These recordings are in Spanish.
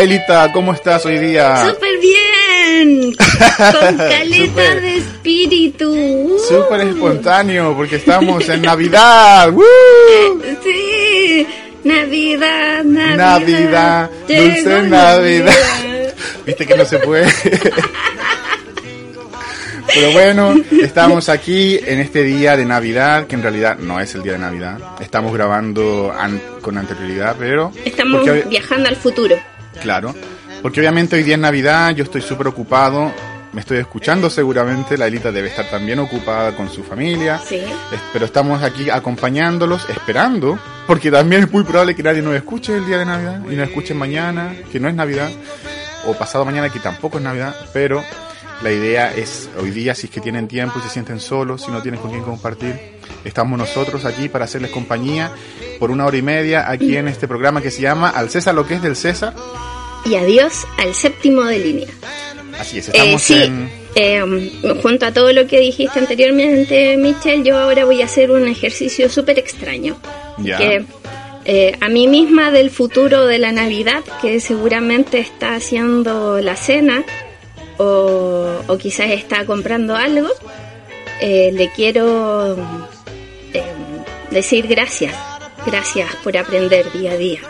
Elita, ¿cómo estás hoy día? ¡Súper bien! Con caleta de espíritu. Súper espontáneo, porque estamos en Navidad. Sí, Navidad, Navidad. Navidad, dulce Navidad. Viste que no se puede. Pero bueno, estamos aquí en este día de Navidad, que en realidad no es el día de Navidad. Estamos grabando an- con anterioridad, pero... Estamos hoy- viajando al futuro. Claro, porque obviamente hoy día es Navidad, yo estoy súper ocupado, me estoy escuchando seguramente, la Elita debe estar también ocupada con su familia, Sí. pero estamos aquí acompañándolos, esperando, porque también es muy probable que nadie nos escuche el día de Navidad y nos escuchen mañana, que no es Navidad, o pasado mañana, que tampoco es Navidad, pero la idea es hoy día, si es que tienen tiempo y se sienten solos, si no tienen con quién compartir, estamos nosotros aquí para hacerles compañía por una hora y media aquí en este programa que se llama Al César lo que es del César. Y adiós al séptimo de línea. Así es, Eh, estamos sí, en... eh, junto a todo lo que dijiste anteriormente, Michelle, yo ahora voy a hacer un ejercicio súper extraño. Ya. Que eh, a mí misma del futuro de la Navidad, que seguramente está haciendo la cena o, o quizás está comprando algo, eh, le quiero eh, decir gracias. Gracias por aprender día a día.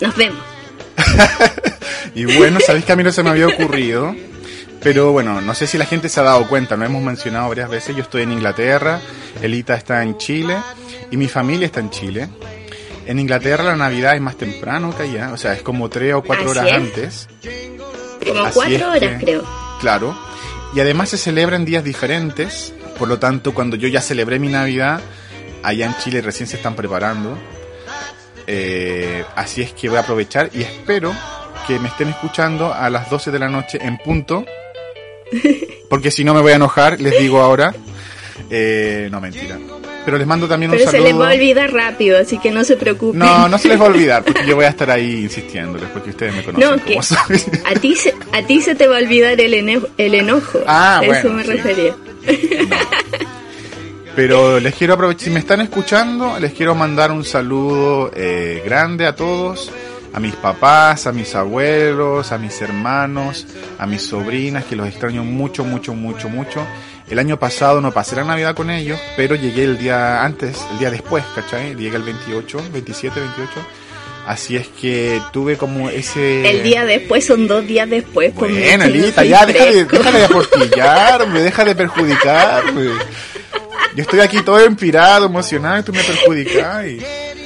Nos vemos. Y bueno, sabéis que a mí no se me había ocurrido. Pero bueno, no sé si la gente se ha dado cuenta, lo hemos mencionado varias veces. Yo estoy en Inglaterra, Elita está en Chile y mi familia está en Chile. En Inglaterra la Navidad es más temprano que allá, o sea, es como tres o cuatro Así horas es. antes. Como Así cuatro horas, que- creo. Claro. Y además se celebran días diferentes. Por lo tanto, cuando yo ya celebré mi Navidad, allá en Chile recién se están preparando. Eh, así es que voy a aprovechar y espero que me estén escuchando a las 12 de la noche en punto. Porque si no me voy a enojar, les digo ahora. Eh, no, mentira. Pero les mando también un Pero se saludo. les va a olvidar rápido, así que no se preocupen. No, no se les va a olvidar, porque yo voy a estar ahí insistiéndoles, porque ustedes me conocen No, que a ti, se, a ti se te va a olvidar el, ene- el enojo. Ah, a eso me sí. refería. Pero les quiero aprovechar, si me están escuchando, les quiero mandar un saludo eh, grande a todos, a mis papás, a mis abuelos, a mis hermanos, a mis sobrinas, que los extraño mucho, mucho, mucho, mucho. El año pasado no pasé la Navidad con ellos, pero llegué el día antes, el día después, ¿cachai? Llegué el 28, 27, 28. Así es que tuve como ese... El día después son dos días después. Bueno, Elita, ya, deja de, fresco. deja de aportillarme, deja de perjudicarme. Yo estoy aquí todo inspirado, emocionado, y tú me perjudicas. y-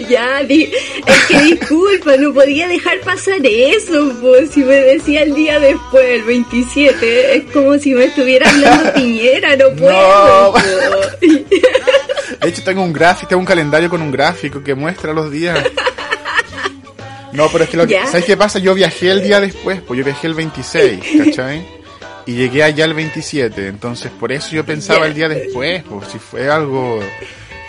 Ya, di- es que disculpa, no podía dejar pasar eso, pues si me decía el día después, el 27, es como si me estuviera hablando Piñera, no puedo. pues. De hecho, tengo un gráfico, tengo un calendario con un gráfico que muestra los días. No, pero es que lo que, Ya. ¿sabes qué pasa? Yo viajé el día después, pues yo viajé el 26, ¿cachai? Y llegué allá el 27, entonces por eso yo pensaba Ya. el día después, pues si fue algo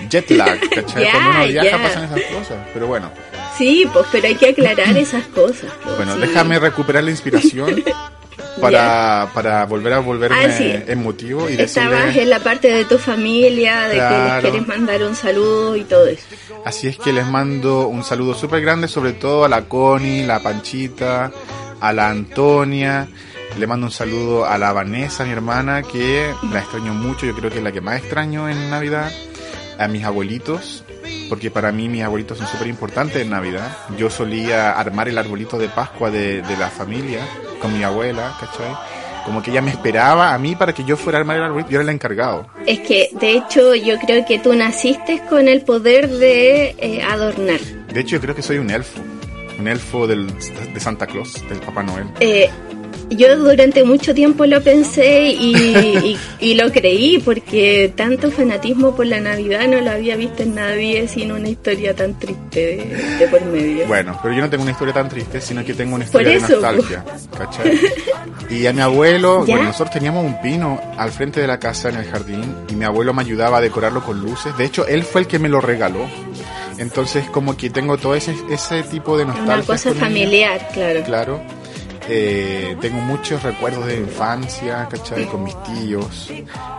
jet lag, ¿cachai? Ya, Cuando uno viaja ya. pasan esas cosas, pero bueno. Sí, pues pero hay que aclarar esas cosas. pues, Bueno, sí. déjame recuperar la inspiración para, para volver a volverme Ah, sí. emotivo y Estabas decirle... en la parte de tu familia, de que Claro. les quieres mandar un saludo y todo eso. Así es que les mando un saludo súper grande, sobre todo a la Connie, la Panchita, a la Antonia. Le mando un saludo a la Vanessa, mi hermana, que la extraño mucho, yo creo que es la que más extraño en Navidad. A mis abuelitos, porque para mí mis abuelitos son súper importantes en Navidad. Yo solía armar el arbolito de Pascua de, de la familia con mi abuela, ¿cachai? Como que ella me esperaba a mí para que yo fuera a armar el arbolito, yo era el encargado. Es que, de hecho, yo creo que tú naciste con el poder de eh, adornar. De hecho, yo creo que soy un elfo. Un elfo del, de Santa Claus, del Papá Noel. Eh, yo durante mucho tiempo lo pensé y, y- y lo creí porque tanto fanatismo por la Navidad no lo había visto en nadie sin una historia tan triste de, de por medio. Bueno, pero yo no tengo una historia tan triste, sino que tengo una historia de nostalgia. ¿Cachai? Y a mi abuelo, ¿Ya? bueno, nosotros teníamos un pino al frente de la casa en el jardín y mi abuelo me ayudaba a decorarlo con luces. De hecho, él fue el que me lo regaló. Entonces, como que tengo todo ese, ese tipo de nostalgia. Una cosa familiar, claro. Claro. Eh, tengo muchos recuerdos de infancia, ¿cachai? Con mis tíos,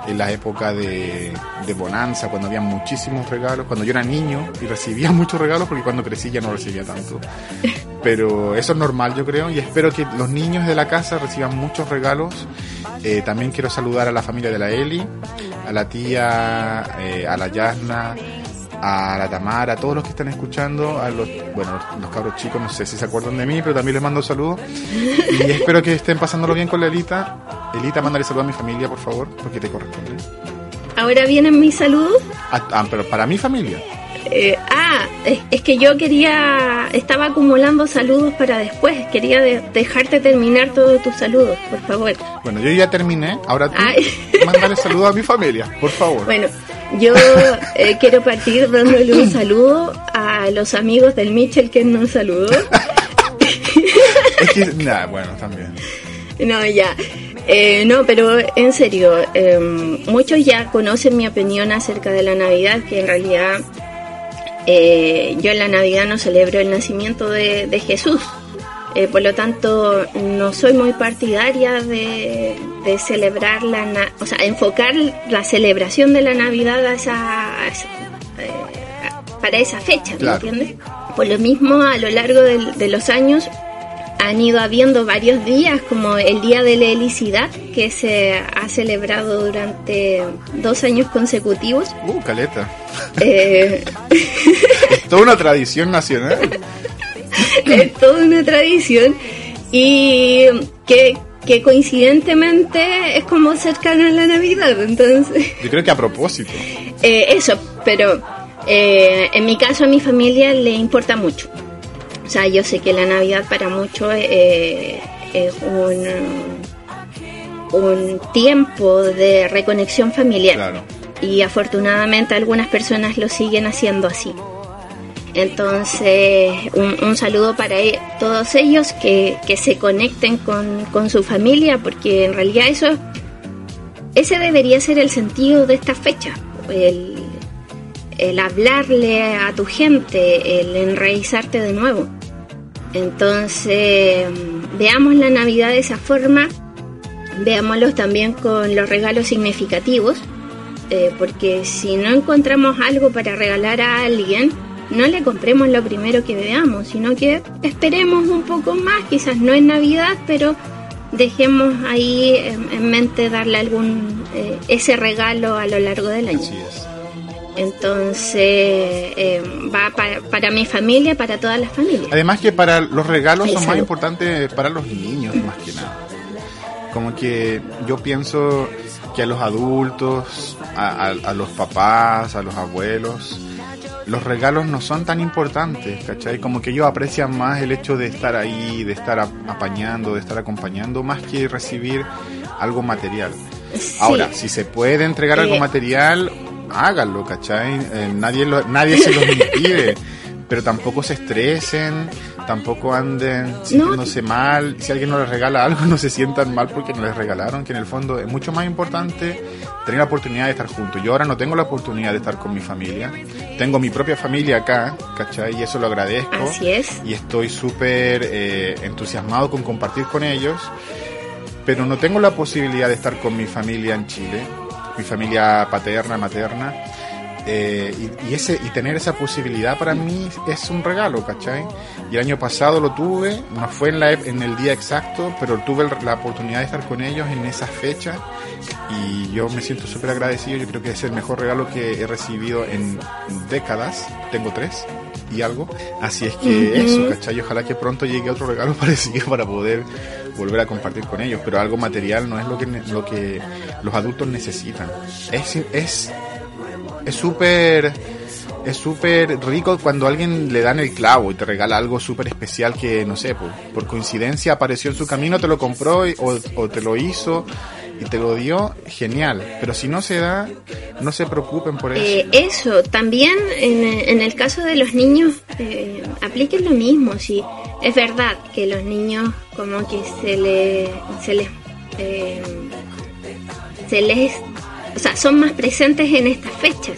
en la época de, de Bonanza, cuando había muchísimos regalos, cuando yo era niño y recibía muchos regalos, porque cuando crecí ya no recibía tanto. Pero eso es normal, yo creo, y espero que los niños de la casa reciban muchos regalos. Eh, también quiero saludar a la familia de la Eli, a la tía, eh, a la Yasna, a la Tamara, a todos los que están escuchando, a los, bueno, los, cabros chicos, no sé si se acuerdan de mí, pero también les mando saludos. Y espero que estén pasándolo bien con la Elita. Elita, mándale saludos a mi familia, por favor, porque te corresponde. Ahora vienen mis saludos. Ah, ah pero para mi familia. Eh, ah, es, que yo quería, estaba acumulando saludos para después, quería dejarte terminar todos tus saludos, por favor. Bueno, yo ya terminé, ahora tú mándale saludos a mi familia, por favor. Bueno, yo eh, quiero partir dándole un saludo a los amigos del Mitchell que nos saludó. es que, bueno, también. No, ya. Eh, no, pero en serio, em, muchos ya conocen mi opinión acerca de la Navidad, que en realidad eh, yo en la Navidad no celebro el nacimiento de, de Jesús. Eh, por lo tanto, no soy muy partidaria de, celebrar la, o sea, enfocar la celebración de la Navidad a esa, eh, para esa fecha, ¿me entiendes? Por lo mismo, a lo largo de, los años han ido habiendo varios días, como el Día de la Helicidad, que se ha celebrado durante dos años consecutivos. Uh, caleta. Eh... es toda una tradición nacional. es toda una tradición y que, coincidentemente es como cercana a la Navidad, entonces... Yo creo que a propósito. Eh, eso, pero eh, en mi caso a mi familia le importa mucho. O sea, yo sé que la Navidad para muchos eh, es un, un tiempo de reconexión familiar. Y afortunadamente algunas personas lo siguen haciendo así. Entonces, un, saludo para e, todos ellos que, se conecten con, su familia, porque en realidad eso, ese debería ser el sentido de esta fecha, el, hablarle a tu gente, el enraizarte de nuevo. Entonces, veamos la Navidad de esa forma, veámoslos también con los regalos significativos, eh, porque si no encontramos algo para regalar a alguien, no le compremos lo primero que veamos, sino que esperemos un poco más, quizás no en Navidad, pero dejemos ahí en, mente darle algún eh, ese regalo a lo largo del año. Entonces eh, va para, mi familia, para todas las familias. Además que para los regalos son más importantes para los niños más que nada. Como que yo pienso que a los adultos, a los papás, a los abuelos, los regalos no son tan importantes, ¿cachai? Como que ellos aprecian más el hecho de estar ahí, de estar apañando, de estar acompañando, más que recibir algo material. Ahora, si se puede entregar algo eh. material, háganlo, ¿cachai? Eh, nadie, nadie se los impide, pero tampoco se estresen, tampoco anden sintiéndose mal. Si alguien no les regala algo, no se sientan mal porque no les regalaron, que en el fondo es mucho más importante tener la oportunidad de estar juntos. Yo ahora no tengo la oportunidad de estar con mi familia. Tengo mi propia familia acá, ¿cachai? Y eso lo agradezco. Así es. Y estoy súper eh, entusiasmado con compartir con ellos. Pero no tengo la posibilidad de estar con mi familia en Chile, mi familia paterna, materna. Eh, y, ese, y tener esa posibilidad para mí es un regalo, ¿cachai? Y el año pasado lo tuve, no fue en, la, en el día exacto, pero tuve la oportunidad de estar con ellos en esa fecha y yo me siento súper agradecido, yo creo que es el mejor regalo que he recibido en décadas, tengo tres y algo, así es que eso, ¿cachai? Ojalá que pronto llegue otro regalo parecido para poder volver a compartir con ellos, pero algo material no es lo que, lo que los adultos necesitan. Es, es es súper es súper rico cuando alguien le dan el clavo y te regala algo súper especial que, no sé, por, coincidencia apareció en su camino, te lo compró o, te lo hizo y te lo dio, genial. Pero si no se da, no se preocupen por eso. Eh, eso, también en, el caso de los niños, eh, apliquen lo mismo. Si es verdad que los niños como que se, le, se les... Eh, se les o sea, son más presentes en estas fechas.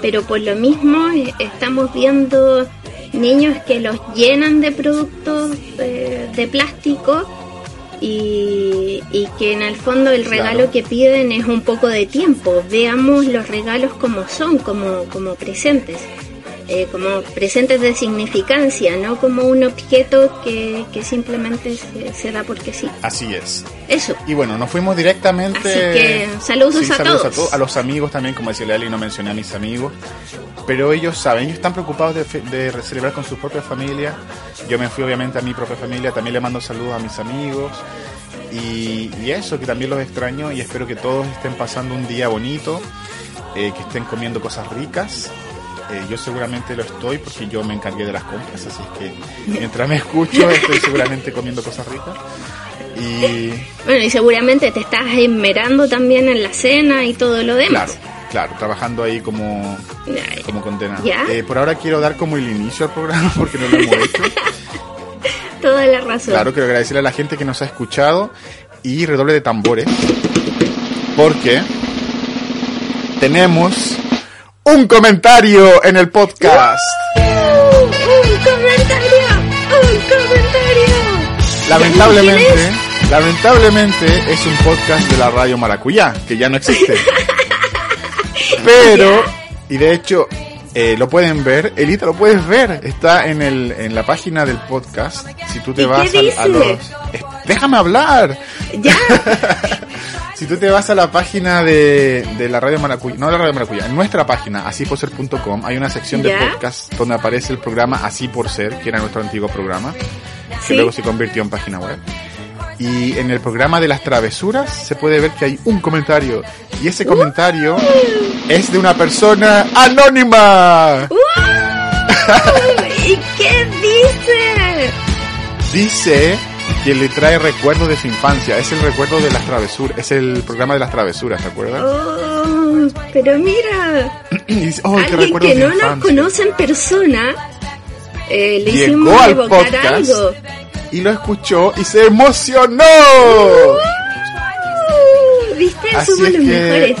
Pero por lo mismo eh, estamos viendo niños que los llenan de productos eh, de plástico y, que en el fondo el regalo que piden es un poco de tiempo. Veamos los regalos como son, como, como presentes. Eh, como presentes de significancia, no como un objeto que, que simplemente se, da porque sí. Así es. Eso. Y bueno, nos fuimos directamente. Así que saludos, a, saludos todos. a los amigos también, como decía Leali, no mencioné a mis amigos. Pero ellos saben, ellos están preocupados de, de celebrar con su propia familia. Yo me fui obviamente a mi propia familia, también le mando saludos a mis amigos. Y, y eso, que también los extraño y espero que todos estén pasando un día bonito, eh, que estén comiendo cosas ricas eh, yo seguramente lo estoy porque yo me encargué de las compras, así es que mientras me escucho estoy seguramente comiendo cosas ricas. Y... Bueno, y seguramente te estás enmerando también en la cena y todo lo demás. Claro. Claro, trabajando ahí como, como condenado. Eh, por ahora quiero dar como el inicio al programa porque no lo hemos hecho. Toda la razón. Claro, quiero agradecerle a la gente que nos ha escuchado y redoble de tambores porque tenemos un comentario en el podcast. Uh, un comentario, un comentario. Lamentablemente, lamentablemente es un podcast de la radio Maracuyá, que ya no existe. Pero, y de hecho, eh, lo pueden ver, Elita, lo puedes ver, está en, el, en la página del podcast. Si tú te vas a, a, los... Déjame hablar. Ya. Si tú te vas a la página de, de la Radio Maracuya, no la Radio Maracuya, en nuestra página, asiporser.com, hay una sección de podcast donde aparece el programa Así por Ser, que era nuestro antiguo programa, que luego se convirtió en página web. Y en el programa de las travesuras se puede ver que hay un comentario. Y ese comentario es de una persona anónima. ¿Y qué dice? Dice que le trae recuerdos de su infancia. Es el recuerdo de las travesuras, es el programa de las travesuras, ¿te acuerdas? Oh, pero mira, oh, alguien que no nos conoce en persona, eh, le Llegó hicimos al podcast algo. y lo escuchó y se emocionó. Uh, ¿Viste? Así Somos los mejores.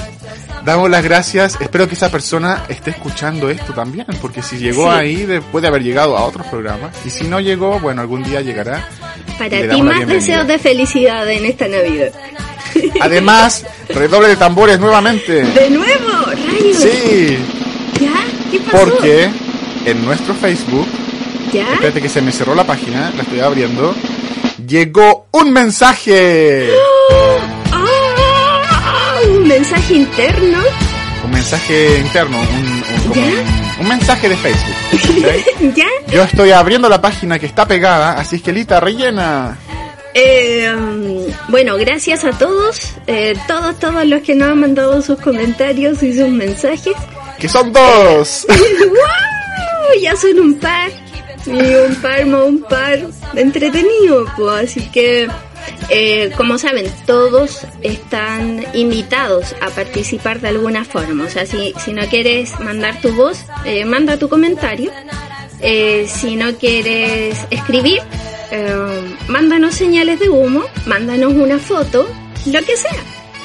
Damos las gracias. Espero que esa persona esté escuchando esto también, porque si llegó Sí. ahí después de haber llegado a otros programas, y si no llegó, bueno, algún día llegará. Para ti más deseos de felicidad en esta Navidad. Además, redoble de tambores nuevamente. De nuevo, rayos. Sí, ¿Ya? ¿Qué pasó? porque en nuestro Facebook, ¿Ya? espérate que se me cerró la página, la estoy abriendo, llegó un mensaje. ¡Ah! Un mensaje interno. Un mensaje interno, un, un- como ¿Ya? Un- mensaje de Facebook. ¿ok? ¿Ya? Yo estoy abriendo la página que está pegada, así es que Lita, rellena. Eh, mm, bueno, gracias a todos, eh, todos, todos los que nos han mandado sus comentarios y sus mensajes. Que son dos. ¡Wow! Ya son un par. Y un par más un par entretenido, pues. Así que, eh, como saben, todos están invitados a participar de alguna forma. O sea, si, si no quieres mandar tu voz, eh, manda tu comentario. Eh, si no quieres escribir, eh, mándanos señales de humo, mándanos una foto, lo que sea.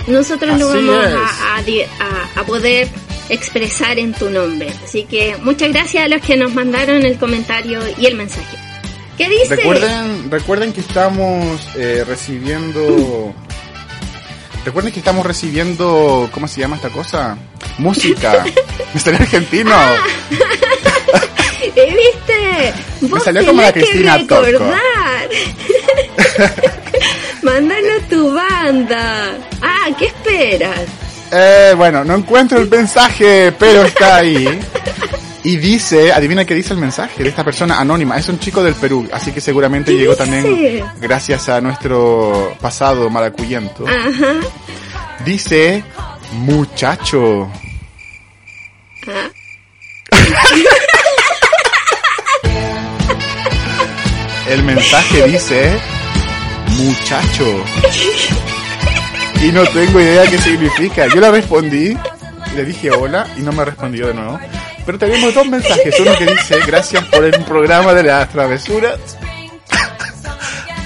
Nosotros lo vamos a, a- a poder expresar en tu nombre. Así que muchas gracias a los que nos mandaron el comentario y el mensaje. ¿Qué dice? Recuerden, recuerden que estamos eh, recibiendo. Recuerden que estamos recibiendo. ¿Cómo se llama esta cosa? Música. Me salió argentino. ¿Eh, ¿Viste? Vos salió como la que Cristina Tocco. recordar. Mándanos tu banda. Ah, ¿qué esperas? Eh, bueno, no encuentro el mensaje, pero está ahí. Y dice, adivina qué dice el mensaje de esta persona anónima. Es un chico del Perú, así que seguramente ¿Qué llegó dice? también gracias a nuestro pasado maracuyento. Ajá. Dice, muchacho. Ah. El mensaje dice, muchacho. Y no tengo idea qué significa. Yo le respondí, le dije hola y no me respondió de nuevo. Pero tenemos dos mensajes. Uno que dice, gracias por el programa de las travesuras.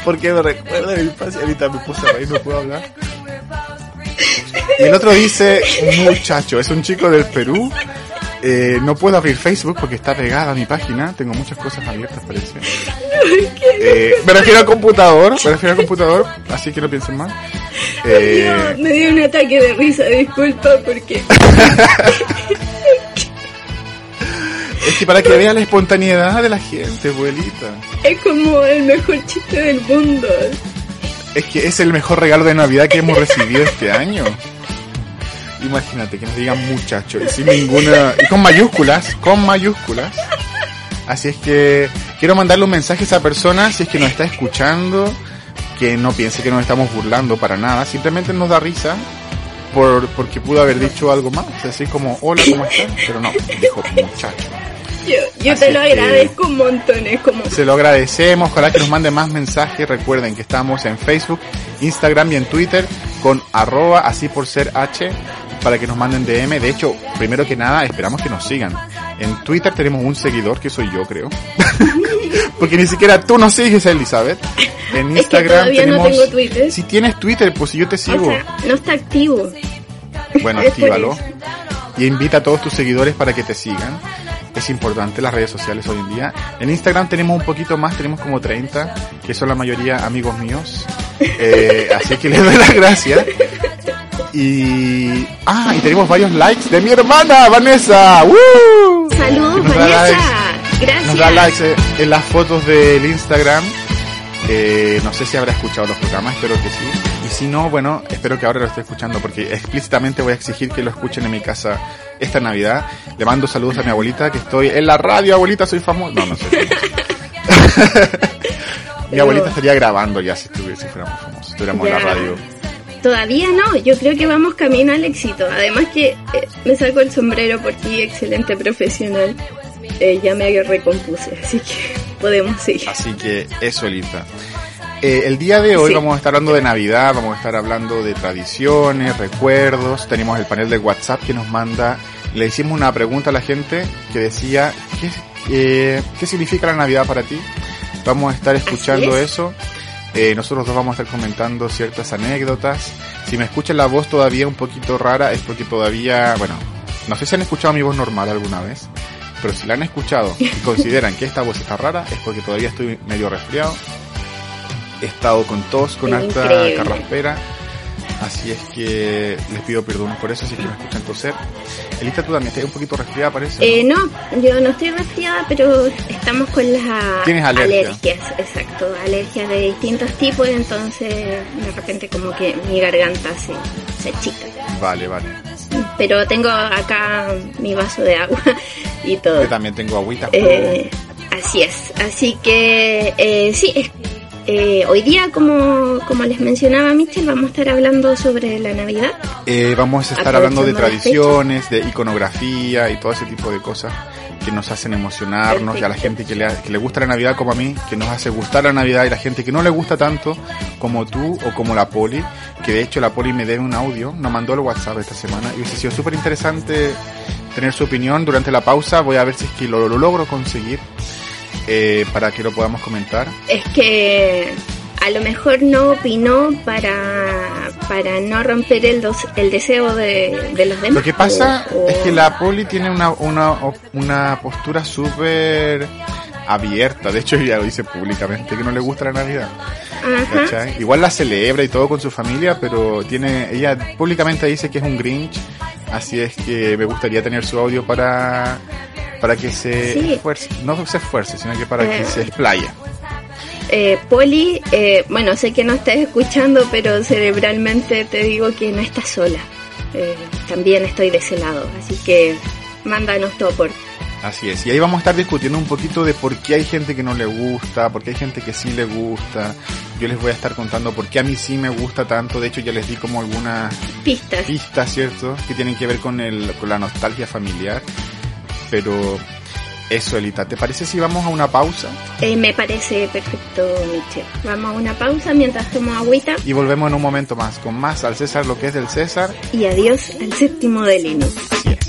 Porque me recuerda de mi infancia. Ahorita me puse a reír, no puedo hablar. Y el otro dice, muchacho, es un chico del Perú. Eh, no puedo abrir Facebook porque está pegada a mi página. Tengo muchas cosas abiertas, parece. Eh, me refiero al computador, me refiero al computador, así que no piensen mal. Eh, Dios, me dio un ataque de risa, disculpa, porque Es que para que vea la espontaneidad de la gente, abuelita. Es como el mejor chiste del mundo. Es que es el mejor regalo de Navidad que hemos recibido este año. Imagínate que nos digan muchachos y sin ninguna. y con mayúsculas, con mayúsculas. Así es que quiero mandarle un mensaje a esa persona si es que nos está escuchando, que no piense que nos estamos burlando para nada, simplemente nos da risa por, porque pudo haber dicho algo más, así como, hola, ¿cómo estás? Pero no, dijo muchacho. Yo, yo Así te lo agradezco un montón, es como... Se lo agradecemos, ojalá que nos mande más mensajes. Recuerden que estamos en Facebook, Instagram y en Twitter con arroba así por ser H para que nos manden DM. De hecho, primero que nada, esperamos que nos sigan. En Twitter tenemos un seguidor que soy yo, creo. Porque ni siquiera tú nos sigues, Elizabeth. En Es que Instagram no tenemos... tengo Twitter. Si tienes Twitter, pues si yo te O sigo. sea, no está activo. Bueno, actívalo. Y invita a todos tus seguidores para que te sigan. Es importante las redes sociales hoy en día. En Instagram tenemos un poquito más, tenemos como 30, que son la mayoría amigos míos. Eh, así que les doy las gracias. Y... Ah, y tenemos varios likes de mi hermana, Vanessa. ¡Woo! Saludos, Vanessa. likes. Gracias. Nos da likes eh, en las fotos del Instagram. Eh, no sé si habrá escuchado los programas, espero que sí. Y si no, bueno, espero que ahora lo esté escuchando porque explícitamente voy a exigir que lo escuchen en mi casa esta Navidad. Le mando saludos a mi abuelita que estoy en la radio, abuelita, soy famoso. No, no soy famoso. mi abuelita estaría grabando ya si, estuviera, si fuéramos famosos, si estuviéramos en la radio. Todavía no, yo creo que vamos camino al éxito. Además que eh, me saco el sombrero por ti, excelente profesional. Eh, ya me recompuse, así que podemos seguir. Así que eso, Elita. Eh, el día de hoy Sí. vamos a estar hablando de Navidad, vamos a estar hablando de tradiciones, recuerdos. Tenemos el panel de WhatsApp que nos manda. Le hicimos una pregunta a la gente que decía, ¿qué, eh, ¿qué significa la Navidad para ti? Vamos a estar escuchando es. eso. Eh, nosotros dos vamos a estar comentando ciertas anécdotas. Si me escuchan la voz todavía un poquito rara es porque todavía, bueno, no sé si han escuchado mi voz normal alguna vez, pero si la han escuchado y consideran que esta voz está rara es porque todavía estoy medio resfriado. He estado con tos, con alta Increíble. carraspera. Así es que les pido perdón por eso si que me escuchan toser. Elita, tú también estás un poquito resfriada, parece. Eh, no, yo no estoy resfriada, pero estamos con las alergia. alergias, exacto, alergias de distintos tipos, entonces de repente como que mi garganta se, se achica. Vale, vale. Pero tengo acá mi vaso de agua y todo. Yo también tengo agüita. Eh, así es, así que eh, sí, es- eh, hoy día, como, como les mencionaba Michelle, vamos a estar hablando sobre la Navidad. Eh, vamos a estar hablando de tradiciones, de iconografía y todo ese tipo de cosas que nos hacen emocionarnos y a la Perfecto. gente que le, que le gusta la Navidad como a mí, que nos hace gustar la Navidad y la gente que no le gusta tanto como tú o como la Poli, que de hecho la Poli me debe un audio, nos mandó el WhatsApp esta semana y hubiese sido súper interesante tener su opinión durante la pausa, voy a ver si es que lo, lo logro conseguir eh, para que lo podamos comentar. Es que a lo mejor no opinó para, para no romper el, dos- el deseo de, de los demás. Lo que pasa o- es que la poli tiene una, una, una postura súper abierta. De hecho, ella lo dice públicamente que no le gusta la Navidad. Igual la celebra y todo con su familia, pero tiene ella públicamente dice que es un Grinch. Así es que me gustaría tener su audio para para que se Sí. esfuerce, no se esfuerce, sino que para que Eh. se explaya. Eh, Poli, eh, bueno, sé que no estás escuchando, pero cerebralmente te digo que no estás sola. Eh, también estoy de ese lado, así que mándanos tu aporte. Así es, y ahí vamos a estar discutiendo un poquito de por qué hay gente que no le gusta, por qué hay gente que sí le gusta. Yo les voy a estar contando por qué a mí sí me gusta tanto. De hecho, ya les di como algunas Pistas. pistas, ¿cierto? Que tienen que ver con, el, con la nostalgia familiar. Pero eso, Elita, ¿te parece si vamos a una pausa? Eh, me parece perfecto, Michelle. Vamos a una pausa mientras tomo agüita Y volvemos en un momento más, con más al César lo que es del César. y adiós al séptimo de Linux. Así es.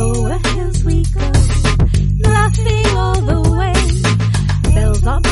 Oh, where hills we go, laughing all the way. Bells on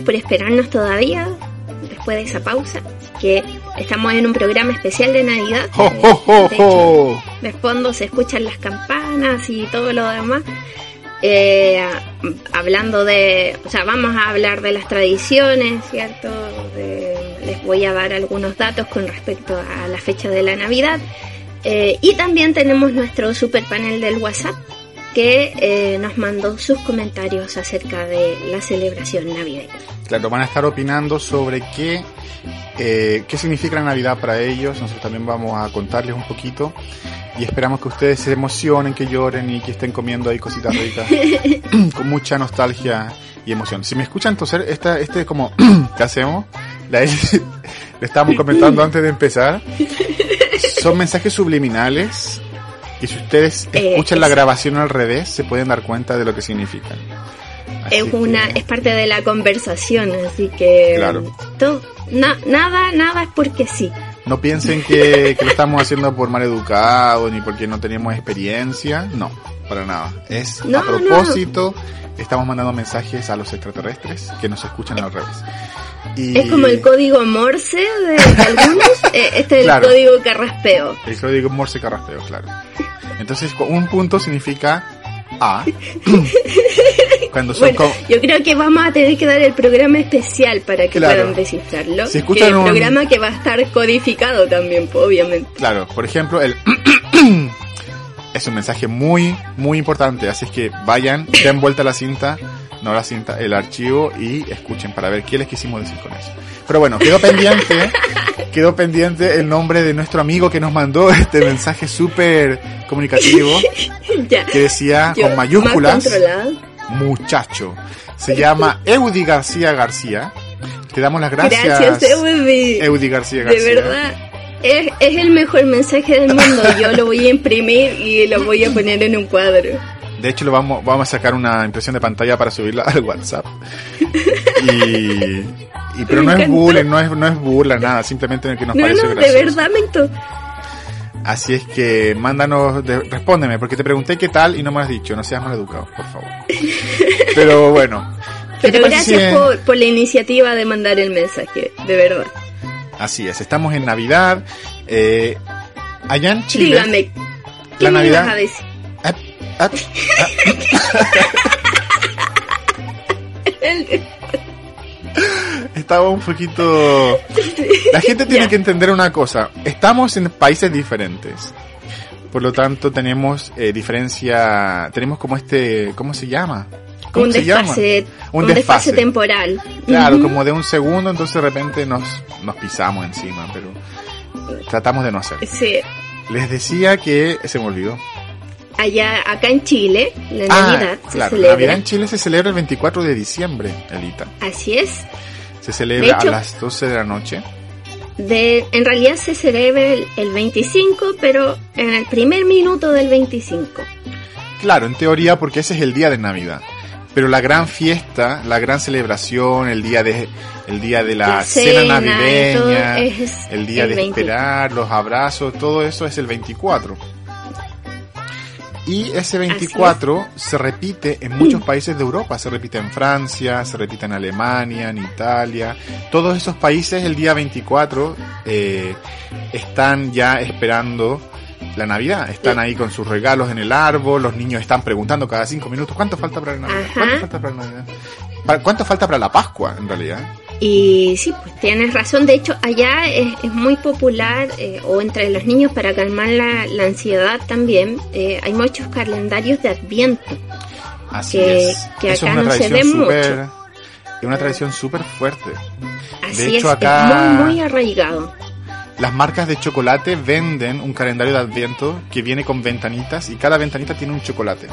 gracias por esperarnos todavía después de esa pausa, que estamos en un programa especial de Navidad. ¡Ho, ho, ho, de hecho, ho! de fondo se escuchan las campanas y todo lo demás. Eh, hablando de, o sea, vamos a hablar de las tradiciones, ¿cierto? De- les voy a dar algunos datos con respecto a la fecha de la Navidad. Eh, y también tenemos nuestro super panel del WhatsApp que eh, nos mandó sus comentarios acerca de la celebración navideña. Claro, van a estar opinando sobre qué, eh, qué significa la Navidad para ellos. Nosotros también vamos a contarles un poquito. Y esperamos que ustedes se emocionen, que lloren y que estén comiendo ahí cositas ricas. con mucha nostalgia y emoción. Si me escuchan toser, esta, este como que hacemos, la, le estábamos comentando antes de empezar. Son mensajes subliminales. Y si ustedes Eh, escuchan la grabación al revés, se pueden dar cuenta de lo que significan. Así es una que- es parte de la conversación, así que Claro. todo- na- nada nada es porque sí. No piensen que, que lo estamos haciendo por mal educado ni porque no tenemos experiencia. No, para nada. Es No, a propósito. Estamos mandando mensajes a los extraterrestres que nos escuchan al revés. Y Es como el código Morse de, algunos, eh, este es Claro. el código carraspeo. el código Morse carraspeo, claro. Entonces, un punto significa A. Cuando son Bueno, yo creo que vamos a tener que dar el programa especial para que Claro. puedan descifrarlo. Si escuchan que el un- programa que va a estar codificado también, pues, obviamente. Claro, por ejemplo, el es un mensaje muy, muy importante. Así es que vayan, den vuelta a la cinta, no la cinta, el archivo y escuchen para ver qué les quisimos decir con eso. Pero bueno, quedó pendiente, quedó pendiente el nombre de nuestro amigo que nos mandó este mensaje súper comunicativo ya. que decía Yo, con mayúsculas muchacho. Se llama Eudi García García. Te damos las gracias. Gracias, Eudi. Eudi García De García. verdad. Es, es el mejor mensaje del mundo. Yo lo voy a imprimir y lo voy a poner en un cuadro. De hecho, lo vamos, vamos a sacar una impresión de pantalla para subirla al WhatsApp. Y, y- pero no es bullying, no es, no es burla, nada, simplemente que nos No, pareció no, de verdad, Mento. Así es que mándanos, de- respóndeme, porque te pregunté qué tal y no me has dicho, no seas mal educado, por favor. Pero bueno. ¿qué te Pero gracias por, por la iniciativa de mandar el mensaje, de verdad. Así es, estamos en Navidad. Eh, allá en Chile. Dígame, ¿qué la me Navidad- ibas a decir? Ah, estaba un poquito... La gente tiene que entender una cosa. Estamos en países diferentes. Por lo tanto, tenemos eh, diferencia... Tenemos como este... ¿Cómo se llama? ¿Cómo un se llama? desfase, Un un, desfase. desfase. temporal. Claro, como de un segundo, entonces de repente nos, nos pisamos encima, pero tratamos de no hacer. Sí. Les decía que se me olvidó. Allá, acá en Chile, la Ah, Navidad se claro, la celebra. Navidad en Chile se celebra el 24 de diciembre, Elita. Así es. Se celebra hecho- a las 12 de la noche. De, en realidad se celebra el, el 25, pero en el primer minuto del 25. Claro, en teoría porque ese es el día de Navidad. Pero la gran fiesta, la gran celebración, el día de el día de la, La cena, cena navideña, es el día el de 20. esperar, los abrazos, todo eso es el 24. Y ese 24 se repite en muchos países de Europa, se repite en Francia, se repite en Alemania, en Italia. Todos esos países el día 24 eh, están ya esperando la Navidad. Están ahí con sus regalos en el árbol, los niños están preguntando cada cinco minutos cuánto falta para la Navidad. ¿Cuánto falta para la Navidad? ¿Cuánto falta para la Pascua en realidad? Y sí, pues tienes razón. De hecho, allá es, es muy popular, eh, o entre los niños para calmar la, la ansiedad también, eh, hay muchos calendarios de Adviento. Así que, es. que acá una no se tradición ve súper- mucho. Es una tradición súper fuerte. Así hecho, es, acá- es muy, muy arraigado. Las marcas de chocolate venden un calendario de adviento que viene con ventanitas y cada ventanita tiene un chocolate.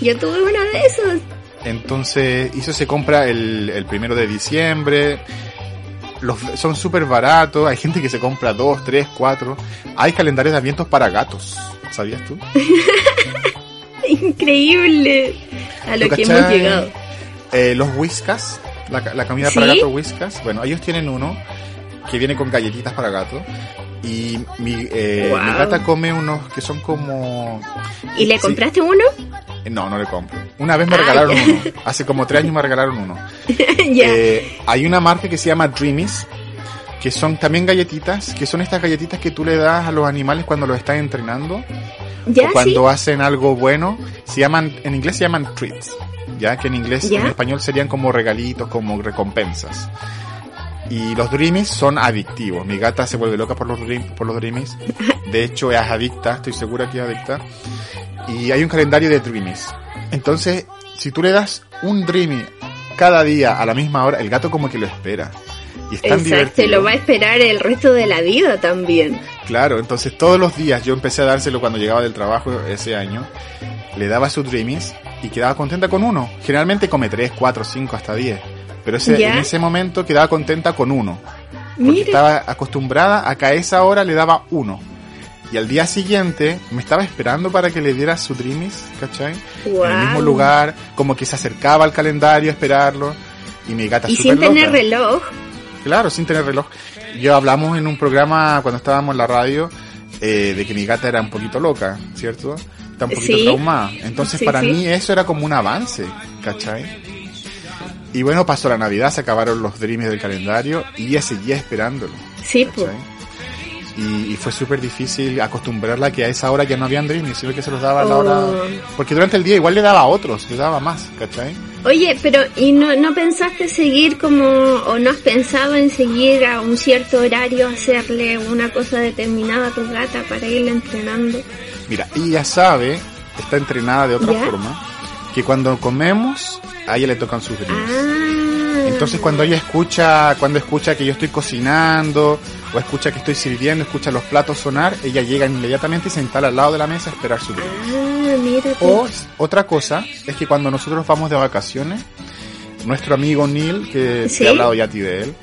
Yo tuve uno de esos. Entonces, eso se compra el, el primero de diciembre. Los, son súper baratos. Hay gente que se compra dos, tres, cuatro. Hay calendarios de advientos para gatos. ¿Sabías tú? Increíble a lo ¿Tú que cachai? hemos llegado. Eh, los whiskas, la, la comida para gatos whiskas. Bueno, ellos tienen uno que viene con galletitas para gato. Y mi, eh, Wow. mi gata come unos que son como... ¿Y le Sí. compraste uno? No, no le compro. Una vez me regalaron uno. Hace como tres años me regalaron uno. Eh, hay una marca que se llama Dreamies, que son también galletitas, que son estas galletitas que tú le das a los animales cuando los estás entrenando ya, o cuando sí. hacen algo bueno. Se llaman, en inglés se llaman treats, ya que en inglés, Ya. en español serían como regalitos, como recompensas. Y los Dreamies son adictivos. Mi gata se vuelve loca por los, Dream- por los Dreamies. De hecho, es adicta, estoy segura que es adicta. Y hay un calendario de Dreamies. Entonces, si tú le das un Dreamy cada día a la misma hora, el gato como que lo espera. Y es tan Exacto, divertido. lo va a esperar el resto de la vida también. Claro, entonces todos los días yo empecé a dárselo cuando llegaba del trabajo ese año. Le daba sus Dreamies y quedaba contenta con uno. Generalmente come 3, 4, 5, hasta 10. Pero ese, ¿Ya? en ese momento quedaba contenta con uno. Porque Mira, estaba acostumbrada a que a esa hora le daba uno. Y al día siguiente me estaba esperando para que le diera su Dreamies, ¿cachai? En el mismo lugar, como que se acercaba al calendario a esperarlo. Y mi gata y sin tener reloj. Claro, sin tener reloj. Yo hablamos en un programa cuando estábamos en la radio eh, de que mi gata era un poquito loca, ¿cierto? Está un poquito Sí. traumada. Entonces Sí, para sí. mí eso era como un avance, ¿cachai? Y bueno, pasó la Navidad, se acabaron los dreams del calendario y ella seguía esperándolo. Sí, pues. Y, y fue súper difícil acostumbrarla que a esa hora ya no habían dreams, sino que se los daba a la Oh. hora... Porque durante el día igual le daba a otros, le daba más, ¿cachai? Oye, pero ¿y no, no pensaste seguir como, o no has pensado en seguir a un cierto horario, hacerle una cosa determinada a tu gata para irla entrenando? Mira, ella sabe, está entrenada de otra ¿Ya? forma, que cuando comemos, a ella le tocan sus dreams. Ah. Entonces cuando ella escucha, cuando escucha que yo estoy cocinando, o escucha que estoy sirviendo, escucha los platos sonar, ella llega inmediatamente y se instala al lado de la mesa a esperar su dream. Ah. O otra cosa es que cuando nosotros vamos de vacaciones, nuestro amigo Neil, que ¿Sí? te he hablado ya a ti de él,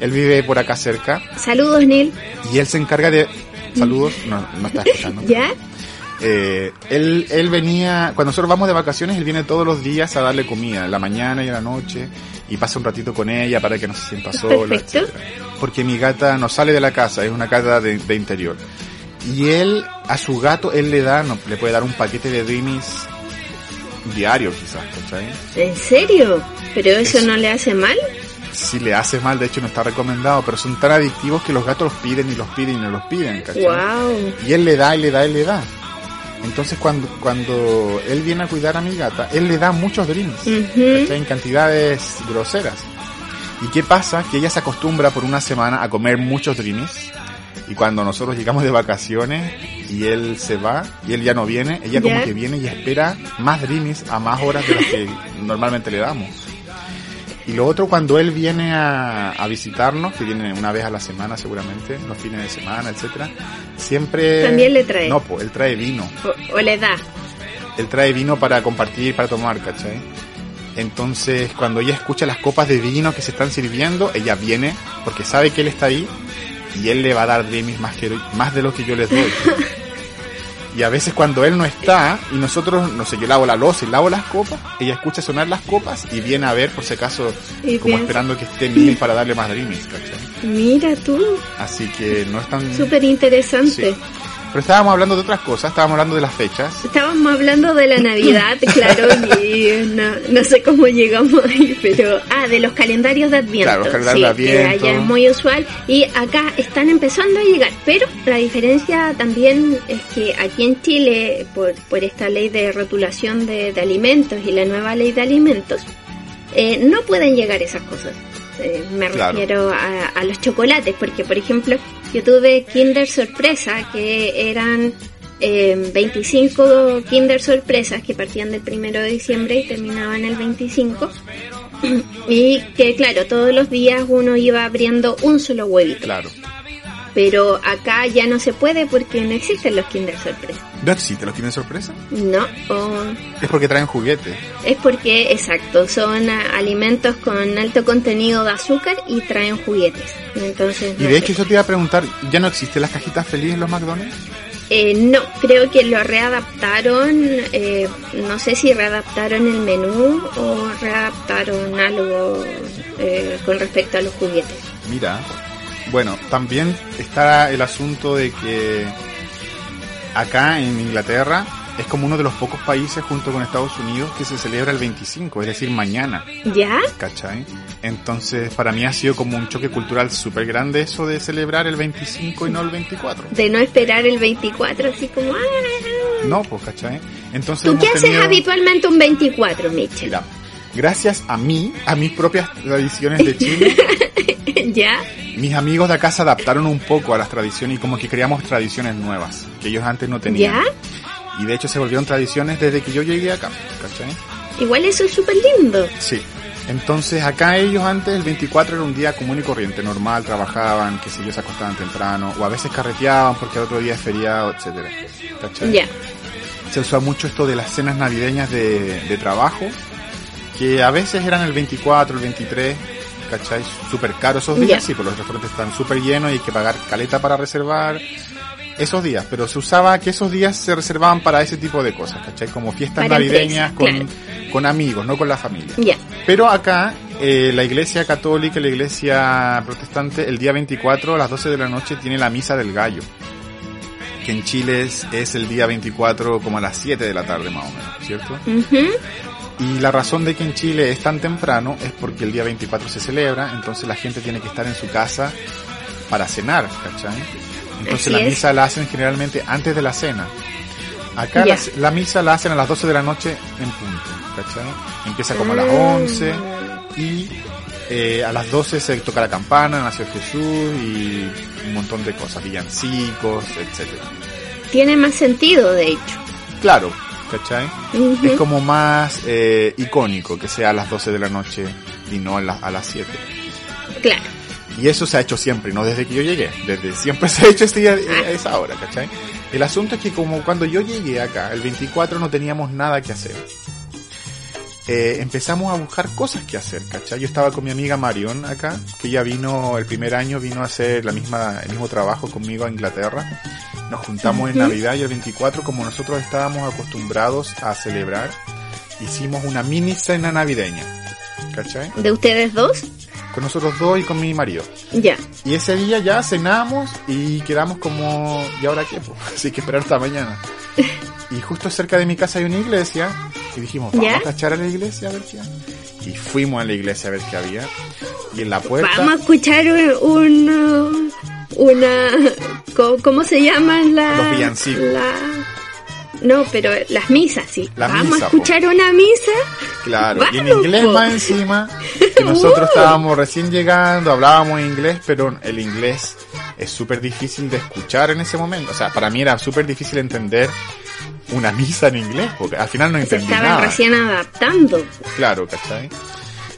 él vive por acá cerca Saludos, Neil. y él se encarga de... Saludos, no, no está escuchando. ¿Ya? Eh, él, él venía, cuando nosotros vamos de vacaciones, él viene todos los días a darle comida, en la mañana y en la noche, y pasa un ratito con ella para que no se sienta sola, Perfecto. etcétera. Porque mi gata no sale de la casa, es una gata de, de interior. Y él, a su gato, él le da, no, le puede dar un paquete de Dreamies diario quizás, ¿cachai? ¿En serio? ¿Pero eso Es- no le hace mal? Si le hace mal, de hecho no está recomendado, pero son tan adictivos que los gatos los piden y los piden y los piden, ¿cachai? Wow. Y él le da, y le da, y le da. Entonces cuando, cuando él viene a cuidar a mi gata, él le da muchos dreams, Ujú. ¿cachai? en cantidades groseras. ¿Y qué pasa? Que ella se acostumbra por una semana a comer muchos dreamies. Y cuando nosotros llegamos de vacaciones y él se va y él ya no viene, ella como que viene y espera más dreamies a más horas de las que normalmente le damos. Y lo otro, cuando él viene a, a visitarnos, que viene una vez a la semana seguramente, los fines de semana, etcétera, siempre... También le trae. No, pues él trae vino. O, o le da. Él trae vino para compartir, para tomar, ¿cachai? Entonces, cuando ella escucha las copas de vino que se están sirviendo, ella viene porque sabe que él está ahí y él le va a dar dreamies más, que, más de lo que yo les doy. Y a veces cuando él no está y nosotros, no sé, yo lavo la loza y lavo las copas, ella escucha sonar las copas y viene a ver por si acaso Y como piensa, esperando que esté Neil para darle más dreamies, ¿cachai? Mira tú, Así que no es tan... súper interesante. Sí. Pero estábamos hablando de otras cosas, estábamos hablando de las fechas. Estábamos hablando de la Navidad, claro, y no, no sé cómo llegamos ahí, pero... Ah, de los calendarios de Adviento. Claro, los calendarios sí, de que Adviento. allá es muy usual y acá están empezando a llegar. Pero la diferencia también es que aquí en Chile, por, por esta ley de rotulación de, de alimentos y la nueva ley de alimentos, eh, no pueden llegar esas cosas. Eh, me Claro. refiero a, a los chocolates, porque por ejemplo yo tuve Kinder Sorpresa que eran eh, 25 Kinder sorpresas que partían del primero de diciembre y terminaban el 25. Y que claro, todos los días uno iba abriendo un solo huevito. Claro. Pero acá ya no se puede porque no existen los Kinder sorpresas. ¿No existe los tienen sorpresa? No, o Es porque traen juguetes. es porque, exacto, son alimentos con alto contenido de azúcar y traen juguetes. Entonces, Y de hecho yo te iba a preguntar, ¿ya no existen las cajitas felices en los McDonald's? Eh, no, creo que lo readaptaron, eh, no sé si readaptaron el menú o readaptaron algo eh, con respecto a los juguetes. Mira, bueno, también está el asunto de que acá en Inglaterra es como uno de los pocos países junto con Estados Unidos que se celebra el 25, es decir, mañana, ¿Ya? ¿cachai? Entonces para mí ha sido como un choque cultural súper grande eso de celebrar el 25 y no el 24. De no esperar el 24, así como... "Ah". No, pues, ¿cachai? Entonces ¿Tú qué haces tenido- habitualmente un 24, Mitchell? Mira, gracias a mí, a mis propias tradiciones de Chile, ¿Ya? mis amigos de acá se adaptaron un poco a las tradiciones y como que creamos tradiciones nuevas que ellos antes no tenían. ¿Ya? Y de hecho se volvieron tradiciones desde que yo llegué acá, ¿cachai? Igual eso es súper lindo. Sí. Entonces acá ellos antes el 24 era un día común y corriente, normal, trabajaban, que sé yo, se acostaban temprano, o a veces carreteaban porque el otro día es feriado, etcétera. ¿Cachai? Ya. Se usa mucho esto de las cenas navideñas de, de trabajo, que a veces eran el 24, el 23, ¿cachai? Súper caro esos días, Ya. sí, pues los restaurantes están súper llenos y hay que pagar caleta para reservar esos días, pero se usaba que esos días se reservaban para ese tipo de cosas, ¿cachai? Como fiestas Para navideñas con, claro. con amigos, no con la familia. Pero acá, eh, la iglesia católica y la iglesia protestante, el día 24 a las 12 de la noche tiene la misa del gallo. Que en Chile es, es el día 24 como a las 7 de la tarde más o menos, ¿cierto? Ujú. Y la razón de que en Chile es tan temprano es porque el día 24 se celebra, entonces la gente tiene que estar en su casa para cenar, ¿cachai? Entonces Así la es. misa la hacen generalmente antes de la cena. Acá la, la misa la hacen a las 12 de la noche en punto, ¿cachai? Empieza como a las Ah. 11 y eh, a las 12 se toca la campana, nació Jesús y un montón de cosas, villancicos, etcétera. Tiene más sentido, de hecho. Claro, ¿cachai? Es como más eh, icónico que sea a las 12 de la noche y no a, la- a las 7. Claro. Y eso se ha hecho siempre, no desde que yo llegué, desde siempre se ha hecho este día, a esa hora, ¿cachai? El asunto es que como cuando yo llegué acá, el 24 no teníamos nada que hacer. Eh, empezamos a buscar cosas que hacer, ¿cachai? Yo estaba con mi amiga Marion acá, que ella vino, el primer año vino a hacer la misma, el mismo trabajo conmigo a Inglaterra. Nos juntamos en. Navidad y el 24, como nosotros estábamos acostumbrados a celebrar, hicimos una mini cena navideña, ¿cachai? ¿De ustedes dos? Con nosotros dos y con mi marido. Ya. Y ese día ya cenamos y quedamos como, ¿y ahora qué? Pues, así que esperar hasta mañana. Y justo cerca de mi casa hay una iglesia y dijimos, vamos ¿Ya? a cachar a la iglesia a ver qué hay. Y fuimos a la iglesia a ver qué había. Y en la puerta, Vamos a escuchar un, un- una... ¿cómo, se llaman las... Los villancicos. la- no, pero las misas, sí. La Vamos misa, a escuchar una misa. claro, y en inglés po. más encima, que nosotros Uh. estábamos recién llegando, hablábamos inglés, pero el inglés es súper difícil de escuchar en ese momento. O sea, para mí era súper difícil entender una misa en inglés, porque al final no Se entendí estaban nada. recién adaptando. Claro, ¿cachai?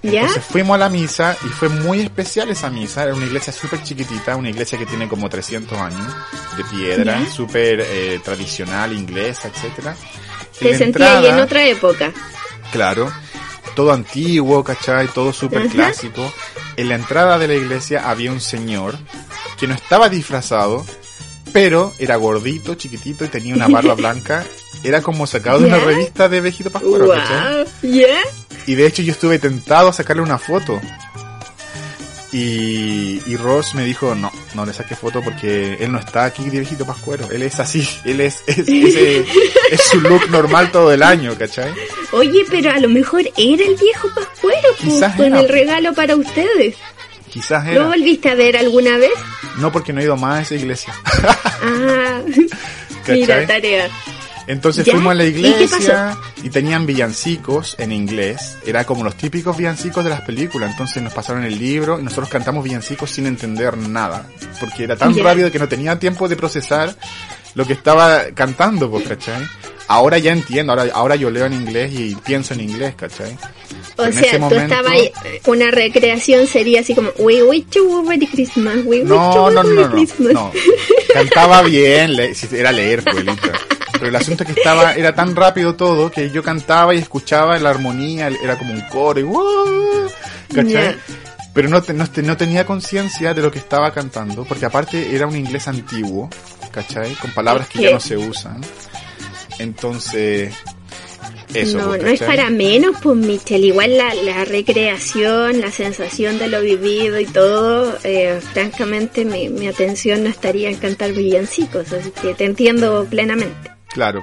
¿Ya? Entonces fuimos a la misa y fue muy especial esa misa. Era una iglesia súper chiquitita, una iglesia que tiene como 300 años, de piedra, súper eh, tradicional, inglesa, etcétera. Te sentía ahí en otra época. Claro, todo antiguo, ¿cachai? Todo súper clásico. En la entrada de la iglesia había un señor que no estaba disfrazado, pero era gordito, chiquitito y tenía una barba blanca. Era como sacado de una revista de Vejito Pascuero, ¿cachai? Wow. Y de hecho yo estuve tentado a sacarle una foto. Y, y Ross me dijo, no, no le saque foto porque él no está aquí de viejito pascuero. Él es así, él es, es, es su look normal todo el año, ¿cachai? Oye, pero a lo mejor era el viejo Pascuero, pues, con era. el regalo para ustedes. Quizás ¿Lo era. volviste a ver alguna vez? No porque no he ido más a esa iglesia. Ah, mira, tarea. Entonces ¿Ya? fuimos a la ¿Y iglesia y, tenían villancicos en inglés. Era como los típicos villancicos de las películas. Entonces nos pasaron el libro y nosotros cantamos villancicos sin entender nada. Porque era tan Ya. rápido que no tenía tiempo de procesar lo que estaba cantando, ¿cachai? Ahora ya entiendo, ahora, ahora yo leo en inglés y pienso en inglés, ¿cachai? O En sea, ese tú momento- estabas ahí, una recreación sería así como We wish you a Merry Christmas, we wish you No, a no, Merry no, no, Christmas. no. Cantaba bien, era leer, pues. Pero el asunto es que estaba, era tan rápido todo que yo cantaba y escuchaba la armonía, era como un coro y ¡wow! ¿cachai? Pero no, te- no, te- no tenía conciencia de lo que estaba cantando, porque aparte era un inglés antiguo, ¿cachai? Con palabras que ya no se usan. Entonces, eso, no, no es para menos, pues Michelle. Igual la, la recreación, la sensación de lo vivido y todo, eh, francamente mi, mi atención no estaría en cantar villancicos, así que te entiendo plenamente. Claro.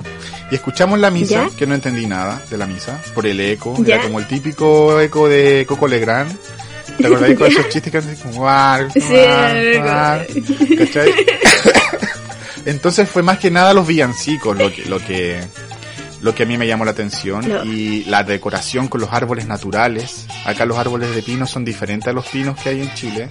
Y escuchamos la misa, ¿Ya? que no entendí nada de la misa, por el eco. ¿Ya? Era como el típico eco de Coco Legrand. ¿Te acordás con esos chistes que hacen como Sí. ¿Cachai? Entonces fue más que nada los villancicos lo que, lo que, lo que a mí me llamó la atención y la decoración con los árboles naturales. Acá los árboles de pino son diferentes a los pinos que hay en Chile.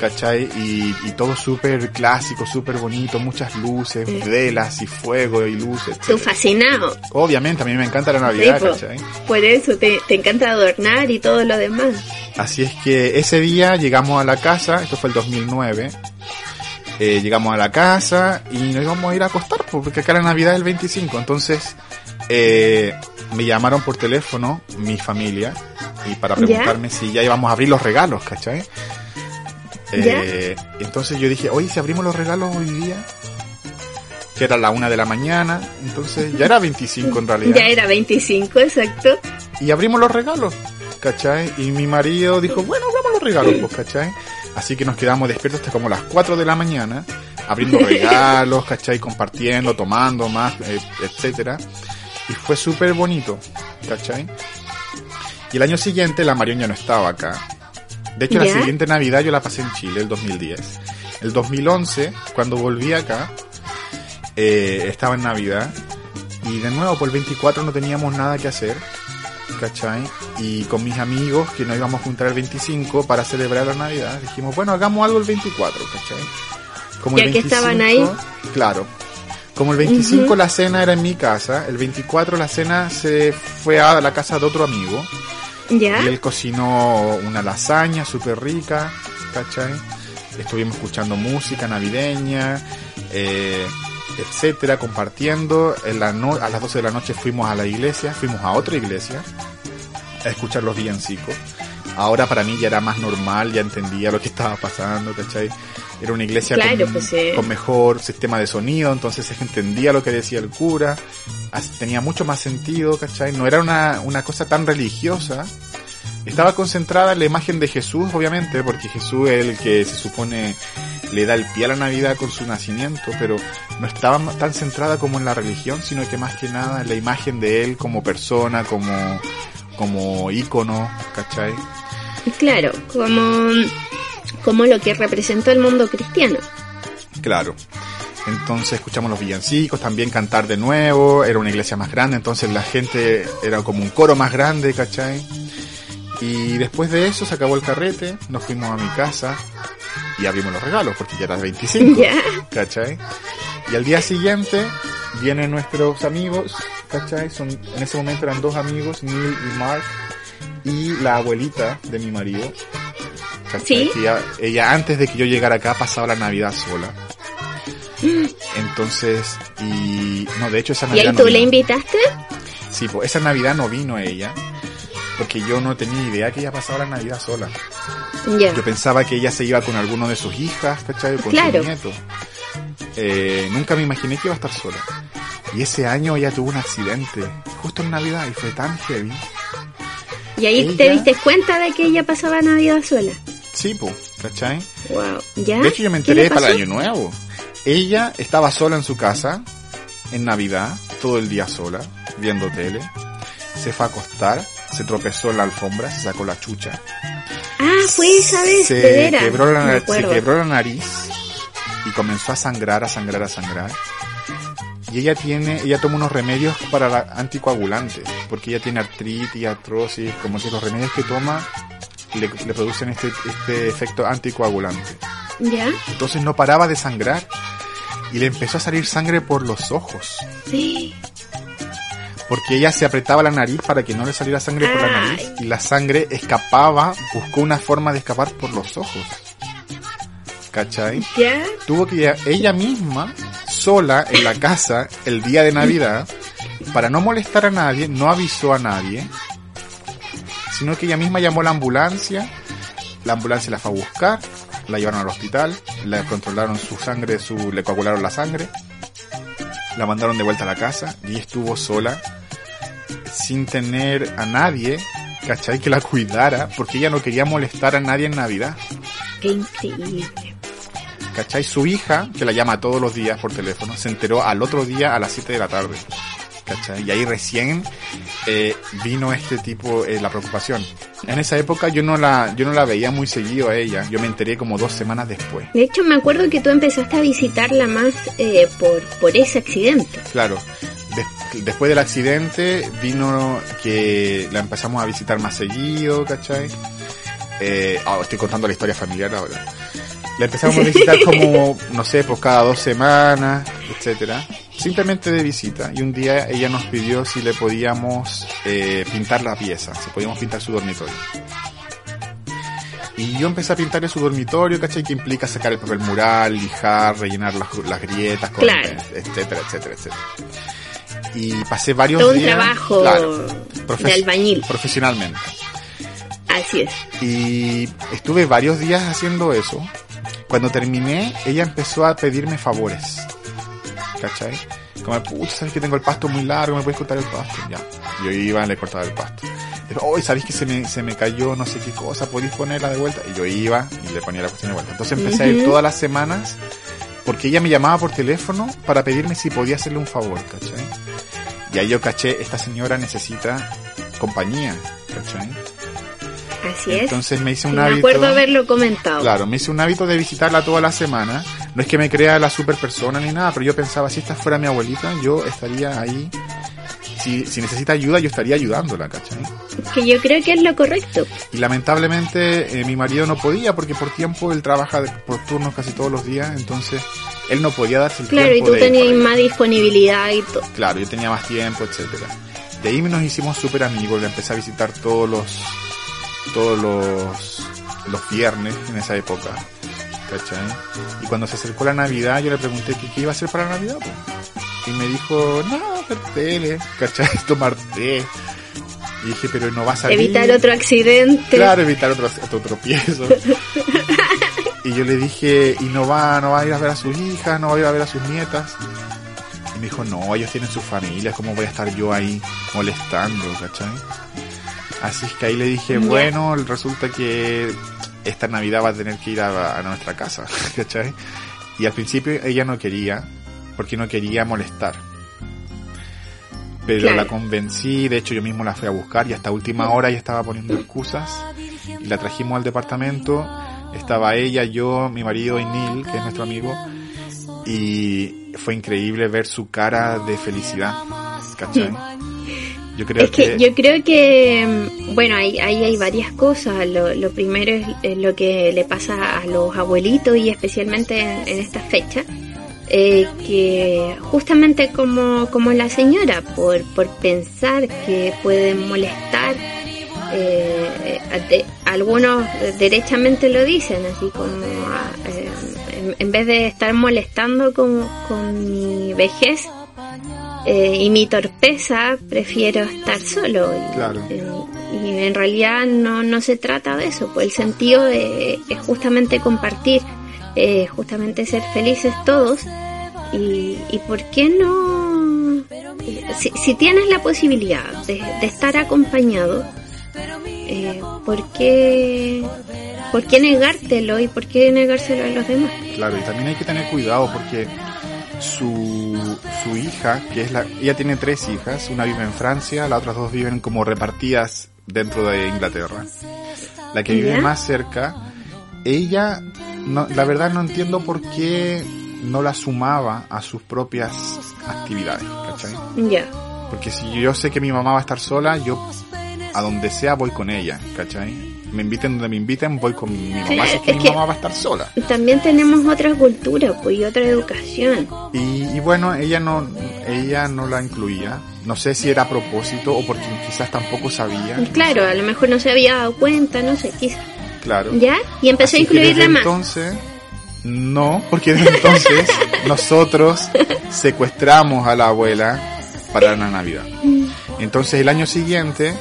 ¿Cachai? Y, y todo súper clásico, súper bonito, muchas luces, velas y fuego y luces. Tú fascinado. Obviamente, a mí me encanta la Navidad, Sí. ¿cachai? Por eso te, te encanta adornar y todo lo demás. Así es que ese día llegamos a la casa, esto fue el 2009, eh, llegamos a la casa y nos íbamos a ir a acostar, po, porque acá la Navidad es el 25, entonces eh, me llamaron por teléfono mi familia y para ¿Ya? preguntarme si ya íbamos a abrir los regalos, ¿cachai? Eh, entonces yo dije, oye, si abrimos los regalos hoy día, que era la una de la mañana, entonces ya era 25 en realidad. Ya era 25, exacto. y abrimos los regalos, ¿cachai? Y mi marido dijo, bueno, abramos los regalos, pues, ¿cachai? Así que nos quedamos despiertos hasta como las 4 de la mañana, abriendo regalos, ¿cachai? Compartiendo, tomando más, eh, etcétera. Y fue súper bonito, ¿cachai? Y el año siguiente la Marion ya no estaba acá. De hecho, la siguiente Navidad yo la pasé en Chile, el 2010. El 2011, cuando volví acá, eh, estaba en Navidad. Y de nuevo, por el 24 no teníamos nada que hacer. ¿Cachai? Y con mis amigos que nos íbamos a juntar el 25 para celebrar la Navidad, dijimos, bueno, hagamos algo el 24, ¿cachai? Como Ya que estaban ahí. Claro. Como el 25 Ujú. la cena era en mi casa, el 24 la cena se fue a la casa de otro amigo. Ya. Y él cocinó una lasaña súper rica, ¿cachai? Estuvimos escuchando música navideña, eh, etcétera, compartiendo. En la no- a las 12 de la noche fuimos a la iglesia, fuimos a otra iglesia a escuchar los villancicos. Ahora para mí ya era más normal, ya entendía lo que estaba pasando, ¿cachai? Era una iglesia Claro, con, pues, con mejor sistema de sonido, entonces se entendía lo que decía el cura, tenía mucho más sentido, ¿cachai? No era una, una cosa tan religiosa, estaba concentrada en la imagen de Jesús, obviamente, porque Jesús es el que se supone le da el pie a la Navidad con su nacimiento, pero no estaba tan centrada como en la religión, sino que más que nada en la imagen de él como persona, como, como ícono, ¿cachai? Claro, como, como lo que representó el mundo cristiano. Claro. Entonces escuchamos los villancicos, también cantar de nuevo, era una iglesia más grande, entonces la gente era como un coro más grande, ¿cachai? Y después de eso se acabó el carrete, nos fuimos a mi casa y abrimos los regalos, porque ya era 25, Ya. ¿cachai? Y al día siguiente vienen nuestros amigos, ¿cachai? Son, en ese momento eran dos amigos, Neil y Mark, y la abuelita de mi marido. Sí. Ella, ella antes de que yo llegara acá pasaba la Navidad sola. Entonces, y no, de hecho esa ¿Y Navidad ahí no tú le invitaste? Sí, pues esa Navidad no vino ella, porque yo no tenía idea que ella pasaba la Navidad sola. Yo pensaba que ella se iba con alguno de sus hijas, ¿cachai? Con Claro. su nieto. Eh, nunca me imaginé que iba a estar sola. Y ese año ella tuvo un accidente, justo en Navidad, y fue tan heavy. Y ahí Ella- te diste cuenta de que ella pasaba Navidad sola. Sí, pues, ¿cachai? Wow. ¿Ya? De hecho, yo me ¿Qué le enteré para el año nuevo. Ella estaba sola en su casa, en Navidad, todo el día sola, viendo tele. Se fue a acostar, se tropezó en la alfombra, se sacó la chucha. Ah, fue esa vez, se quebró la, se quebró la nariz y comenzó a sangrar, a sangrar, a sangrar. Y ella tiene, ella toma unos remedios para la anticoagulante, porque ella tiene artritis, artrosis, como que los remedios que toma le, le producen este, este efecto anticoagulante. ¿Ya? Entonces no paraba de sangrar. y le empezó a salir sangre por los ojos. Sí. Porque ella se apretaba la nariz para que no le saliera sangre por la nariz y la sangre escapaba, buscó una forma de escapar por los ojos. ¿Cachai? ¿Ya? Tuvo que ella misma, sola, en la casa, el día de Navidad, para no molestar a nadie, no avisó a nadie, sino que ella misma llamó a la ambulancia, la ambulancia la fue a buscar, la llevaron al hospital, le controlaron su sangre, su, le coagularon la sangre, la mandaron de vuelta a la casa y estuvo sola, sin tener a nadie, ¿cachai? Que la cuidara, porque ella no quería molestar a nadie en Navidad. Qué increíble. ¿Cachai? Su hija, que la llama todos los días por teléfono, se enteró al otro día a las 7 de la tarde. ¿Cachai? Y ahí recién eh, vino este tipo, eh, la preocupación. En esa época yo no la, yo no la veía muy seguido a ella. Yo me enteré como dos semanas después. De hecho, me acuerdo que tú empezaste a visitarla más eh, por, por ese accidente. Claro. des- después del accidente vino que la empezamos a visitar más seguido, ¿cachai? Eh, ah, estoy contando la historia familiar ahora. La empezamos a visitar como, no sé, pues cada dos semanas, etcétera. Simplemente de visita. Y un día ella nos pidió si le podíamos eh, pintar la pieza, si podíamos pintar su dormitorio. Y yo empecé a pintarle su dormitorio, ¿cachai? Que implica sacar el papel mural, lijar, rellenar las, las grietas, con- Claro. etcétera, etcétera, etcétera. Y pasé varios Todo un días. trabajo claro, de albañil. Profesionalmente. Así es. Y estuve varios días haciendo eso. Cuando terminé, ella empezó a pedirme favores. ¿Cachai? Como, pucha, sabes que tengo el pasto muy largo, me puedes cortar el pasto. Ya. Yo iba, le cortaba el pasto. Hoy sabéis que se me, se me cayó no sé qué cosa, podéis ponerla de vuelta. Y yo iba y le ponía la cuestión de vuelta. Entonces empecé a ir todas las semanas porque ella me llamaba por teléfono para pedirme si podía hacerle un favor, ¿cachai? Y ahí yo caché, esta señora necesita compañía, ¿cachai? Así es. Entonces me hice un me hábito. acuerdo haberlo comentado. Claro, me hice un hábito de visitarla toda la semana. No es que me crea la super persona ni nada, pero yo pensaba, si esta fuera mi abuelita, yo estaría ahí. Si, si necesita ayuda, yo estaría ayudándola, ¿cachai? Que yo creo que es lo correcto. Y lamentablemente eh, mi marido no podía porque por tiempo él trabaja por turnos casi todos los días, entonces él no podía darse el Claro, y tiempo tú de ir tenías más disponibilidad y todo. Claro, yo tenía más tiempo, etcétera. De ahí nos hicimos súper amigos, le empecé a visitar todos los todos los los viernes en esa época. ¿Cachai? Y cuando se acercó la Navidad, yo le pregunté que qué iba a hacer para la Navidad? Y me dijo, no, ver tele, ¿cachai? Tomar té. Y dije, pero no va a. Evitar otro accidente. Claro, evitar otro, otro tropiezo. y yo le dije, y no va, no va a ir a ver a sus hijas, no va a ir a ver a sus nietas. Y me dijo, no, ellos tienen sus familias, ¿cómo voy a estar yo ahí molestando, cachai? Así es que ahí le dije, bueno, resulta que esta Navidad va a tener que ir a, a nuestra casa, ¿cachai? Y al principio ella no quería, porque no quería molestar. Pero Claro. la convencí, de hecho yo mismo la fui a buscar y hasta última hora ella estaba poniendo excusas y la trajimos al departamento. Estaba ella, yo, mi marido y Neil, que es nuestro amigo, y fue increíble ver su cara de felicidad, ¿cachai? Yo creo Es que yo creo que, mm, bueno, ahí, ahí hay varias cosas. Lo, lo primero es lo que le pasa a los abuelitos y especialmente en, en esta fecha, eh, que justamente como, como la señora, por, por pensar que pueden molestar, eh, de- algunos derechamente lo dicen, así como ah, eh, en, en vez de estar molestando con, con mi vejez, eh, y mi torpeza prefiero estar solo y, Claro. eh, y en realidad no, no se trata de eso pues el sentido de, es justamente compartir eh, justamente ser felices todos y, y por qué no si, si tienes la posibilidad de, de estar acompañado eh, ¿por qué por qué negártelo y por qué negárselo a los demás? Claro, y también hay que tener cuidado porque su, su hija, que es la, ella tiene tres hijas, una vive en Francia, las otras dos viven como repartidas dentro de Inglaterra. La que vive más cerca, ella, no, la verdad no entiendo por qué no la sumaba a sus propias actividades, ¿cachai? Ya, Porque si yo sé que mi mamá va a estar sola, yo a donde sea voy con ella, ¿cachai? Me inviten donde me inviten, voy con mi mamá, Claro, si es que mi que- mamá va a estar sola. También tenemos otra cultura, pues, y otra educación. Y, y bueno, ella no, ella no la incluía. No sé si era a propósito o porque quizás tampoco sabía. Claro, a lo mejor no se había dado cuenta, no sé, quizás. Claro. ¿Ya? Y empezó a Así que incluirla más. Entonces, no, porque desde entonces nosotros secuestramos a la abuela para la Navidad. Entonces el año siguiente,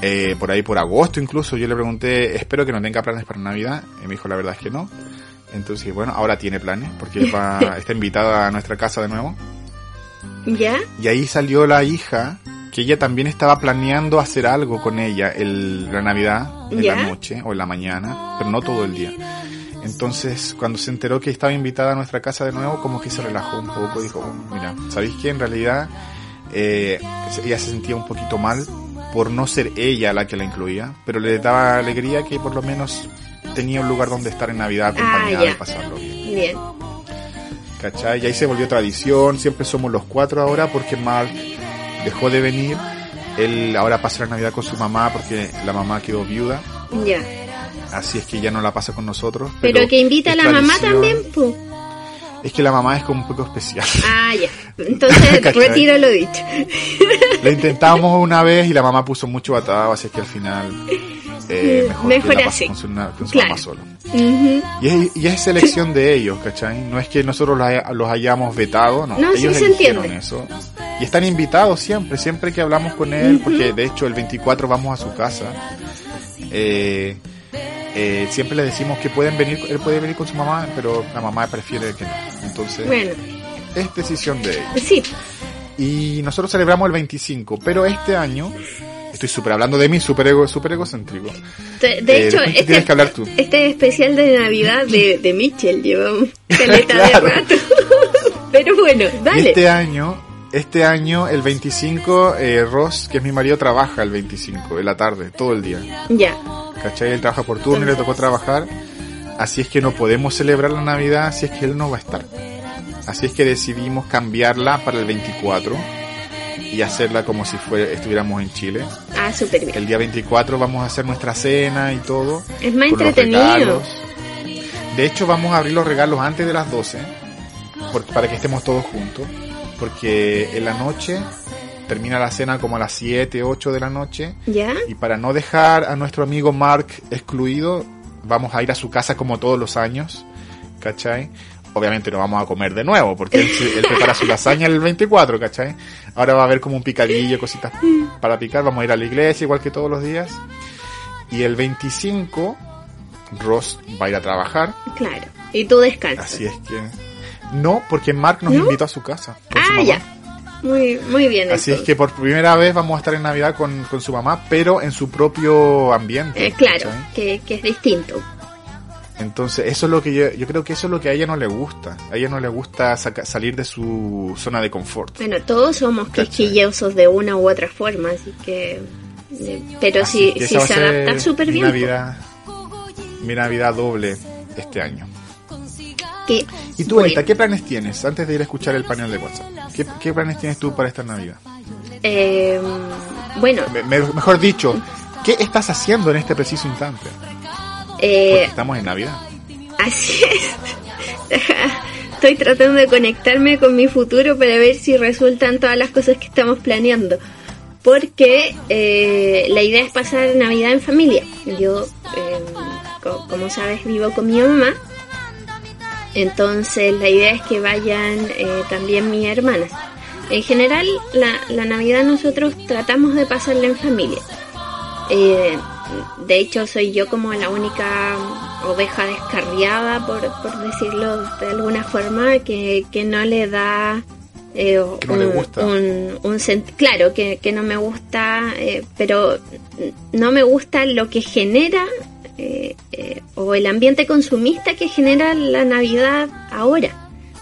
eh, por ahí por agosto incluso, yo le pregunté, espero que no tenga planes para Navidad. Y me dijo, la verdad es que no. Entonces, bueno, ahora tiene planes, porque va, está invitada a nuestra casa de nuevo. ¿Ya? Y ahí salió la hija, que ella también estaba planeando hacer algo con ella el, la Navidad, en ¿Ya? la noche o en la mañana, pero no todo el día. Entonces, cuando se enteró que estaba invitada a nuestra casa de nuevo, como que se relajó un poco, dijo, "Oh, mira, ¿sabéis que en realidad eh, ella se sentía un poquito mal por no ser ella la que la incluía, pero le daba alegría que por lo menos tenía un lugar donde estar en Navidad acompañada Ah, y pasarlo bien. Bien. ¿Cachai? Y ahí se volvió tradición, siempre somos los cuatro ahora porque Mark dejó de venir. Él ahora pasa la Navidad con su mamá porque la mamá quedó viuda, Ya. así es que ya no la pasa con nosotros. Pero, que invita a la mamá también, pues. Es que la mamá es como un poco especial. Ah, ya. Entonces ¿Cachai? retiro lo dicho. Lo intentamos una vez y la mamá puso mucho batado, así que al final eh, mejor, Mejor que la así. con su, na- con su Claro. mamá solo. Y es, y es selección de ellos, ¿cachai? No es que nosotros los, haya- los hayamos vetado, no. No, sí ellos se eligieron entiende. eso. Y están invitados siempre, siempre que hablamos con él, porque de hecho el 24 vamos a su casa. Eh, eh, siempre le decimos que pueden venir, él puede venir con su mamá, pero la mamá prefiere que no. Entonces, Bueno, es decisión de sí. Y nosotros celebramos el 25, pero este año, estoy súper hablando de mí, súper ego, súper egocéntrico. De, de Eh, hecho, este, tienes que hablar tú. este especial de Navidad de, de Mitchell llevamos caleta Claro. de rato. Pero bueno, Y dale. este año, este año, el 25, eh, Ross, que es mi marido, trabaja el 25, en la tarde, todo el día. Ya. ¿Cachai? Él trabaja por turno y le tocó trabajar. Así es que no podemos celebrar la Navidad si es que él no va a estar. Así es que decidimos cambiarla para el 24 y hacerla como si fuera, estuviéramos en Chile. Ah, súper bien. El día 24 vamos a hacer nuestra cena y todo. Es más entretenido. De hecho, vamos a abrir los regalos antes de las 12, por- para que estemos todos juntos, porque en la noche termina la cena como a las 7, 8 de la noche, ¿Ya? y para no dejar a nuestro amigo Mark excluido, vamos a ir a su casa como todos los años, ¿cachai? Obviamente no vamos a comer de nuevo, porque él, él prepara su lasaña el 24, ¿cachai? Ahora va a haber como un picadillo, cositas para picar, vamos a ir a la iglesia igual que todos los días. Y el 25, Ross va a ir a trabajar, Claro. Y tú descansas. así es que... No, porque Mark nos ¿No? invitó a su casa. con su Ah, mamá. ya. Muy, muy bien. Así es que por primera vez vamos a estar en Navidad con, con su mamá, pero en su propio ambiente. Eh, claro, que, que es distinto. Entonces, eso es lo que yo, yo creo que eso es lo que a ella no le gusta. A ella no le gusta saca- salir de su zona de confort. Bueno, todos somos quisquillosos de una u otra forma, así que... eh, Pero Así si, que si se adapta súper bien. Navidad, mi Navidad doble este año. Que- ¿Y tú, Anita, qué planes tienes antes de ir a escuchar el panel de WhatsApp? ¿Qué, qué planes tienes tú para esta Navidad? eh, bueno, Me- me- mejor dicho, ¿qué estás haciendo en este preciso instante? eh, Porque estamos en Navidad. Así es. Estoy tratando de conectarme con mi futuro para ver si resultan todas las cosas que estamos planeando. Porque eh, la idea es pasar Navidad en familia. Yo, eh, co- como sabes, vivo con mi mamá. Entonces la idea es que vayan eh, también mis hermanas. En general, la, la Navidad nosotros tratamos de pasarla en familia. Eh, de hecho, soy yo como la única oveja descarriada, por, por decirlo de alguna forma, que, que no le da... eh, Que no le un- gusta. un- un claro, que, que no me gusta, eh, pero no me gusta lo que genera eh, eh, o el ambiente consumista que genera la Navidad ahora.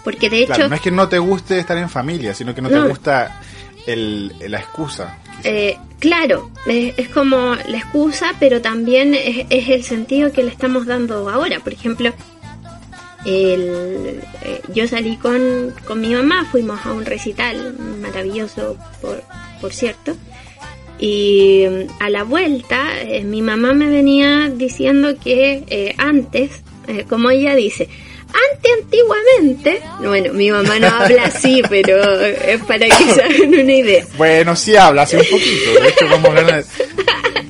Porque de hecho, Claro, no es que no te guste estar en familia, sino que no, No. te gusta el, la excusa. Eh, claro, es, es como la excusa, pero también es, es el sentido que le estamos dando ahora. Por ejemplo, el, eh, yo salí con, con mi mamá, fuimos a un recital maravilloso, por, por cierto, Y mm, a la vuelta, eh, mi mamá me venía diciendo que eh, antes, eh, como ella dice, antes antiguamente, bueno, mi mamá no habla así, pero es para que se hagan una idea. Bueno, sí habla, así un poquito. De hecho, de-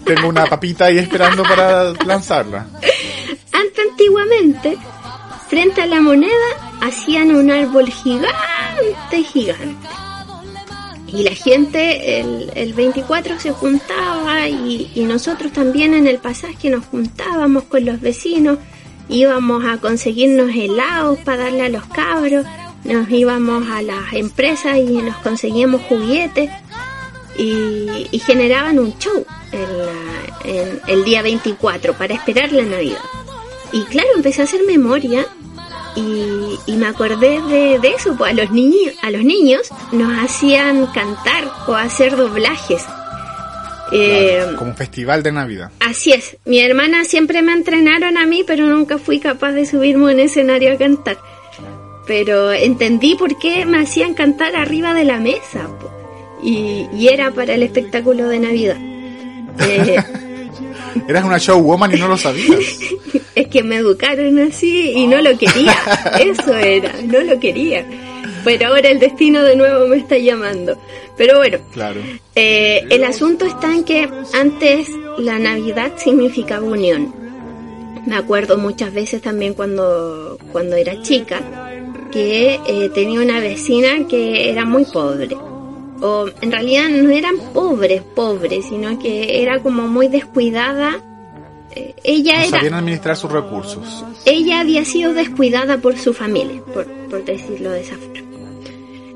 Tengo una papita ahí esperando para lanzarla. Antes antiguamente, frente a la moneda, hacían un árbol gigante, gigante. Y la gente el, el 24 se juntaba y, nosotros también en el pasaje nos juntábamos con los vecinos, íbamos a conseguirnos helados para darle a los cabros, nos íbamos a las empresas y nos conseguíamos juguetes y, generaban un show en la- el día 24 para esperar la Navidad. Y claro, empecé a hacer memoria y, y me acordé de, de eso, pues a los, niños a los niños nos hacían cantar o hacer doblajes. Eh, Claro, como un festival de Navidad. Así es, mi hermana siempre me entrenaron a mí, pero nunca fui capaz de subirme a un escenario a cantar. Pero entendí por qué me hacían cantar arriba de la mesa. po. Y, y era para el espectáculo de Navidad. Eh, Eras una showwoman y no lo sabías. es que me educaron así y no lo quería. Eso era, no lo quería. Pero ahora el destino de nuevo me está llamando. Pero bueno, Claro. eh, el asunto está en que antes la Navidad significaba unión. Me acuerdo muchas veces también cuando, cuando era chica que eh, tenía una vecina que era muy pobre. O en realidad no eran pobres, pobres, sino que era como muy descuidada. Ella No era sabían administrar sus recursos. ella había sido descuidada por su familia, por, por decirlo de esa forma.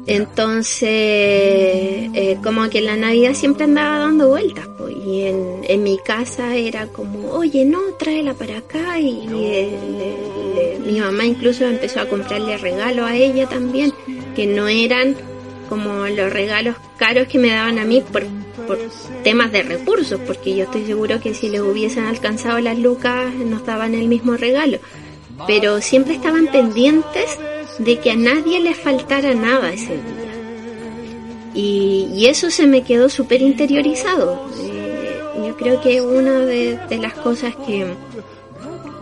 Entonces, eh, como que la Navidad siempre andaba dando vueltas, y en, en mi casa era como, oye, no, tráela para acá, y mi mamá incluso empezó a comprarle regalos a ella también, que no eran como los regalos caros que me daban a mí por, por temas de recursos, porque yo estoy seguro que si les hubiesen alcanzado las lucas nos daban el mismo regalo. Pero siempre estaban pendientes de que a nadie le faltara nada ese día. Y, eso se me quedó súper interiorizado. Eh, yo creo que una de, de las cosas que,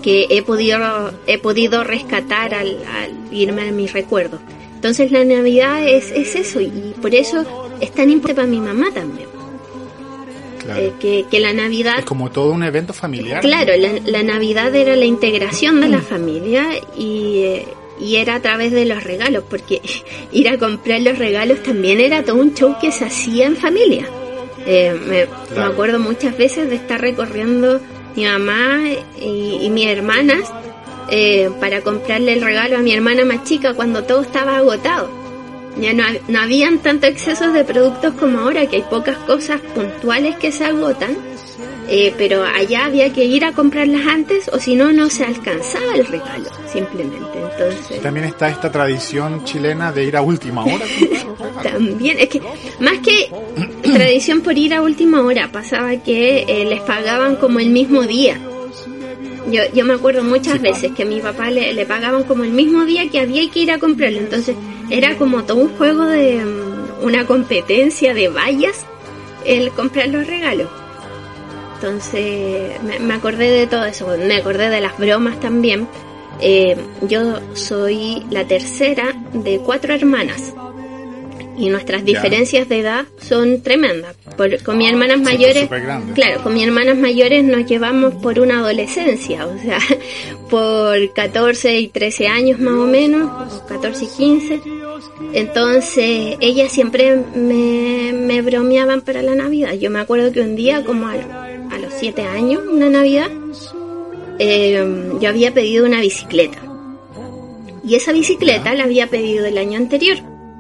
que he podido, he podido rescatar al, al irme a mis recuerdos. Entonces la Navidad es, es eso y por eso es tan importante para mi mamá también. Claro. Eh, que, que la Navidad Es como todo un evento familiar. Claro, la, la Navidad era la integración de la familia y, eh, y era a través de los regalos, porque ir a comprar los regalos también era todo un show que se hacía en familia. Eh, me, me Claro. acuerdo muchas veces de estar recorriendo mi mamá y, y mis hermanas eh, para comprarle el regalo a mi hermana más chica cuando todo estaba agotado. Ya no, no habían tanto excesos de productos como ahora, que hay pocas cosas puntuales que se agotan, eh, pero allá había que ir a comprarlas antes o si no, no se alcanzaba el regalo, simplemente. Entonces, También está esta tradición chilena de ir a última hora. también, es que más que tradición por ir a última hora, pasaba que eh, les pagaban como el mismo día. Yo, yo me acuerdo muchas veces que a mi papá le, le pagaban como el mismo día que había que ir a comprarlo. Entonces era como todo un juego de mm, una competencia de vallas el comprar los regalos. Entonces me, acordé de todo eso, me acordé de las bromas también. Eh, yo soy la tercera de cuatro hermanas y nuestras diferencias de edad son tremendas. Por- con mis hermanas Sí, pues, mayores, claro, con mis hermanas mayores nos llevamos por una adolescencia, o sea, por 14 y 13 años más o menos, o 14 y 15. Entonces, ellas siempre me, me bromeaban para la Navidad. Yo me acuerdo que un día, como a, a los 7 años, una Navidad, eh, yo había pedido una bicicleta. Y esa bicicleta la había pedido el año anterior.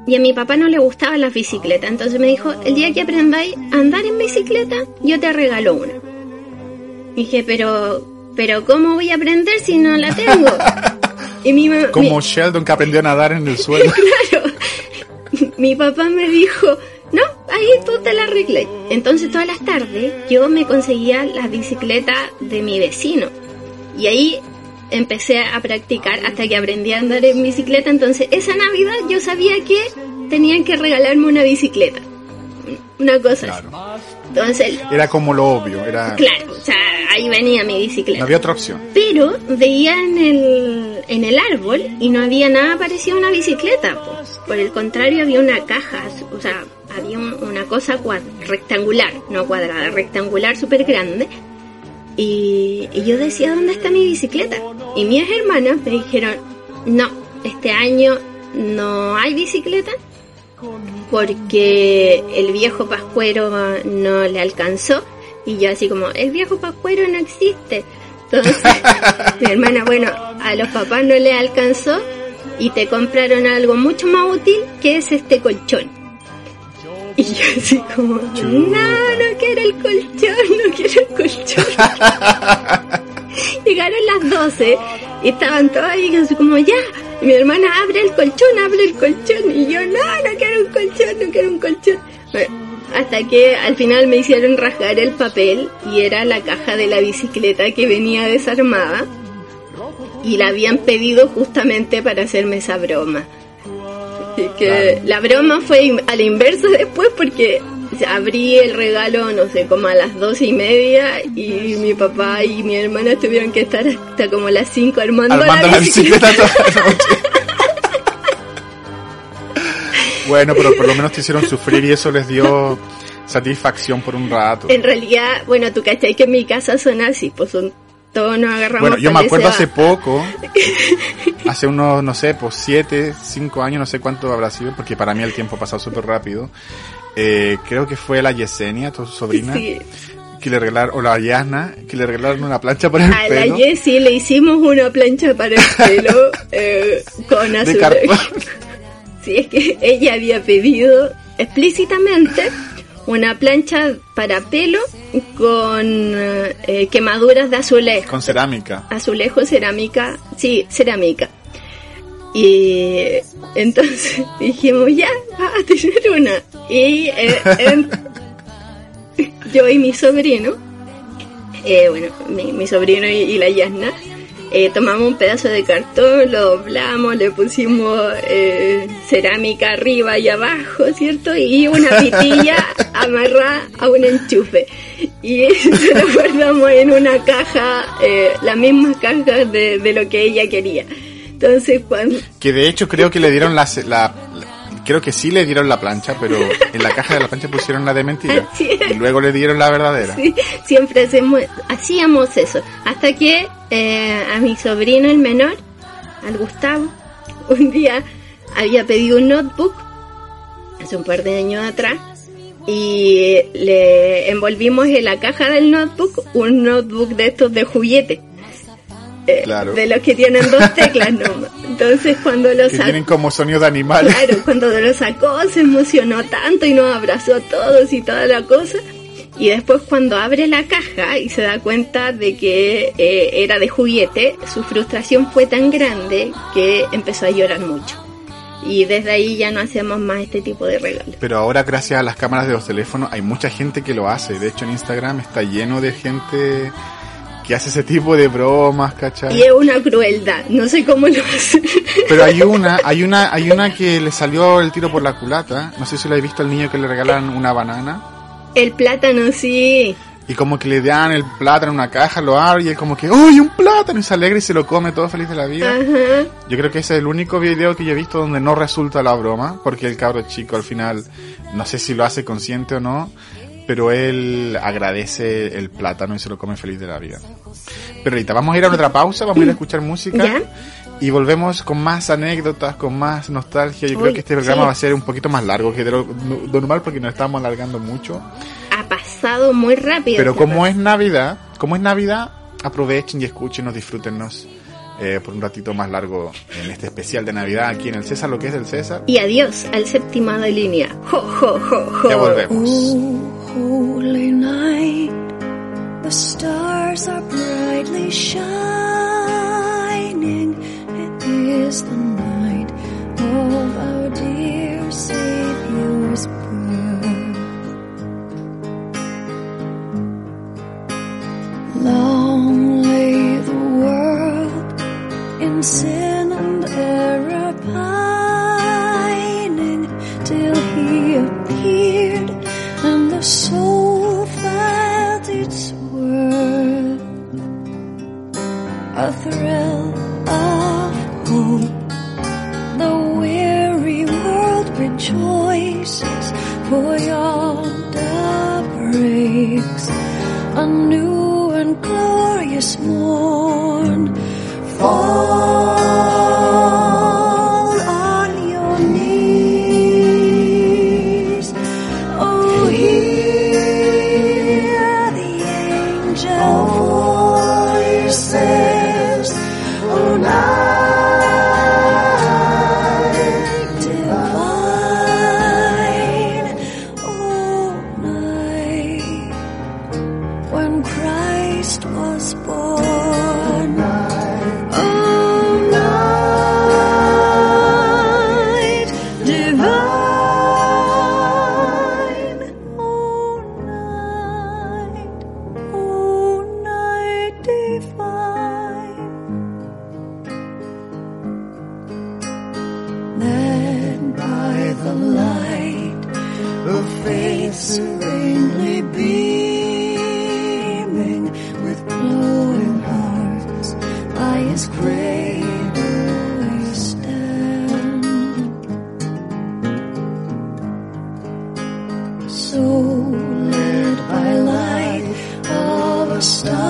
Y a mi papá no le gustaban las bicicletas. Entonces me dijo, el día que aprendáis a andar en bicicleta, yo te regalo una. Dije, pero, pero ¿cómo voy a aprender si no la tengo? Y mi, ma- Como mi- Sheldon que aprendió a nadar en el suelo. claro, mi papá me dijo, no, ahí tú te la arreglas. Entonces todas las tardes yo me conseguía la bicicleta de mi vecino. Y ahí empecé a practicar hasta que aprendí a andar en bicicleta. Entonces esa Navidad yo sabía que tenían que regalarme una bicicleta. Una cosa así. Claro. Entonces, Era como lo obvio, era claro, o sea, ahí venía mi no bicicleta. había otra opción. Pero veía en el, en el árbol y no había nada parecido a una bicicleta. po. Por el contrario, había una caja, o sea, había un- una cosa rectangular, no cuadrada, rectangular súper grande. Y, yo decía, ¿dónde está mi bicicleta? Y mis hermanas me dijeron, no, este año no hay bicicleta porque el viejo pascuero no le alcanzó. Y yo así como, el viejo pascuero no existe. Entonces, mi hermana, bueno, a los papás no les alcanzó y te compraron algo mucho más útil que es este colchón. Y yo así como, no, no quiero el colchón, no quiero el colchón. Llegaron las 12 y estaban todas ahí así como, ya, y mi hermana abre el colchón, abre el colchón. Y yo, no, no quiero un colchón, no quiero un colchón. Bueno, hasta que al final me hicieron rasgar el papel y era la caja de la bicicleta que venía desarmada y la habían pedido justamente para hacerme esa broma. Así que la broma fue a la inversa después porque abrí el regalo, no sé, como a las doce y media y mi papá y mi hermana tuvieron que estar hasta como las cinco armando, Armando la bicicleta toda la noche. Bueno, pero por lo menos te hicieron sufrir y eso les dio satisfacción por un rato. En realidad, bueno, tú cachai que en mi casa son así, pues son todos nos agarramos Bueno, yo me acuerdo hace poco, hace unos, no sé, pues siete, cinco años, no sé cuánto habrá sido, porque para mí el tiempo ha pasado súper rápido. Eh, creo que fue la Yesenia, tu sobrina, Sí. que le regalaron, o la Yasna, que le regalaron una plancha para el A la pelo. Jessie le hicimos una plancha para el pelo eh, con de azul. cartón. Sí, es que ella había pedido explícitamente una plancha para pelo con eh, quemaduras de azulejo. Con cerámica. Azulejo, cerámica, sí, cerámica. Y entonces dijimos, ya, va a tener una. Y eh, yo y mi sobrino, eh, bueno, mi, mi sobrino y, y la Yasna, eh, tomamos un pedazo de cartón, lo doblamos, le pusimos eh, cerámica arriba y abajo, ¿cierto? Y una pitilla amarrada a un enchufe. Y eso lo guardamos en una caja, eh, la misma caja de, de lo que ella quería. Entonces, cuando, Que de hecho creo que le dieron la- la- Creo que sí le dieron la plancha, pero en la caja de la plancha pusieron la de mentira. Y luego le dieron la verdadera. Sí, siempre hacemos, hacíamos eso. Hasta que eh, a mi sobrino, el menor, al Gustavo, un día había pedido un notebook, hace un par de años atrás, y le envolvimos en la caja del notebook un notebook de estos de juguete. eh, Claro. De los que tienen dos teclas nomás. Entonces cuando lo sacó, tienen como sonido de animales. Claro, cuando lo sacó se emocionó tanto y nos abrazó a todos y toda la cosa. Y después cuando abre la caja y se da cuenta de que eh, era de juguete, su frustración fue tan grande que empezó a llorar mucho. Y desde ahí ya no hacemos más este tipo de regalos. Pero ahora gracias a las cámaras de los teléfonos hay mucha gente que lo hace. De hecho en Instagram está lleno de gente que hace ese tipo de bromas, ¿cachai? Y es una crueldad, no sé cómo lo hace. Pero hay una, hay una, hay una que le salió el tiro por la culata. No sé si lo habéis visto al niño que le regalan una banana. El plátano sí. Y como que le dan el plátano en una caja, lo abre y él como que, ¡Uy, un plátano! Y se alegra y se lo come todo feliz de la vida. Ajá. Yo creo que ese es el único video que yo he visto donde no resulta la broma, porque el cabro chico al final, no sé si lo hace consciente o no, pero él agradece el plátano y se lo come feliz de la vida. Pero ahorita vamos a ir a otra pausa, vamos a ir a escuchar música ¿Ya? y volvemos con más anécdotas, con más nostalgia. Yo creo que este programa sí. va a ser un poquito más largo que de lo no- normal porque nos estamos alargando mucho. Ha pasado muy rápido. Pero esta como es Navidad, como es Navidad, aprovechen y escúchenos, disfrútennos eh, por un ratito más largo en este especial de Navidad aquí en el César, lo que es el César. Y adiós al séptima de línea. Jo, jo, jo, jo. Ya volvemos. Oh, holy night, the stars are brightly shining. It is the night of our dear Savior's birth. Long in sin and error pining till he appeared and the soul felt its worth. A thrill of hope. The weary world rejoices for yonder breaks a new and glorious morn. Fall star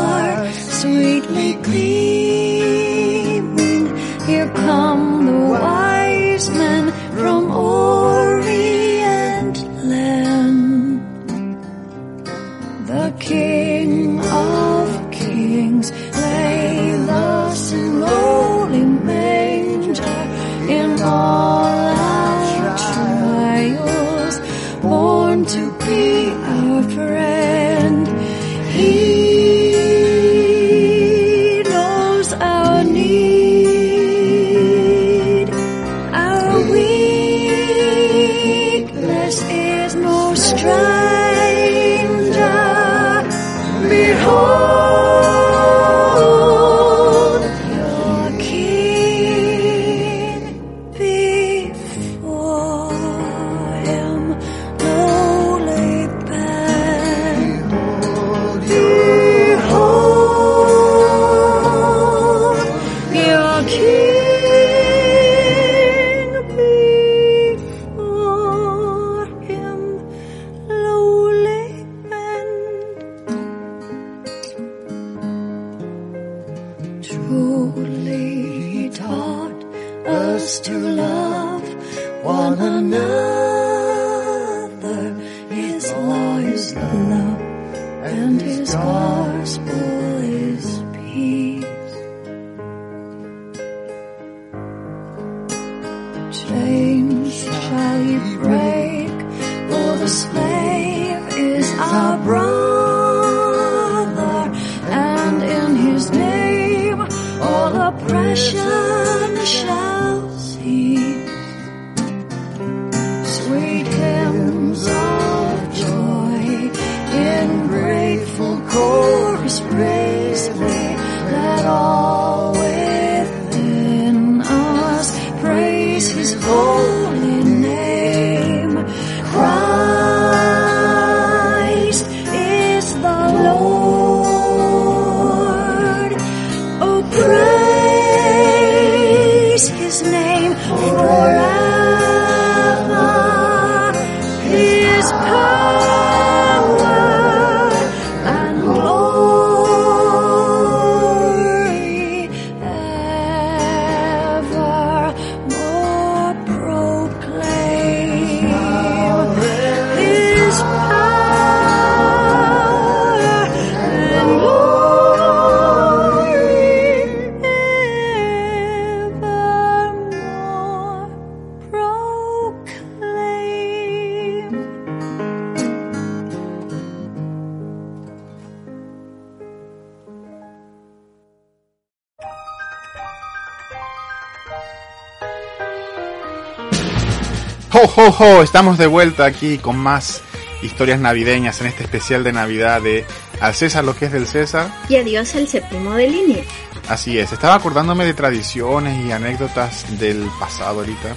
¡Ho, ho, ho! Estamos de vuelta aquí con más historias navideñas en este especial de Navidad de Al César lo que es del César. Y adiós el séptimo de línea. Así es, estaba acordándome de tradiciones y anécdotas del pasado ahorita.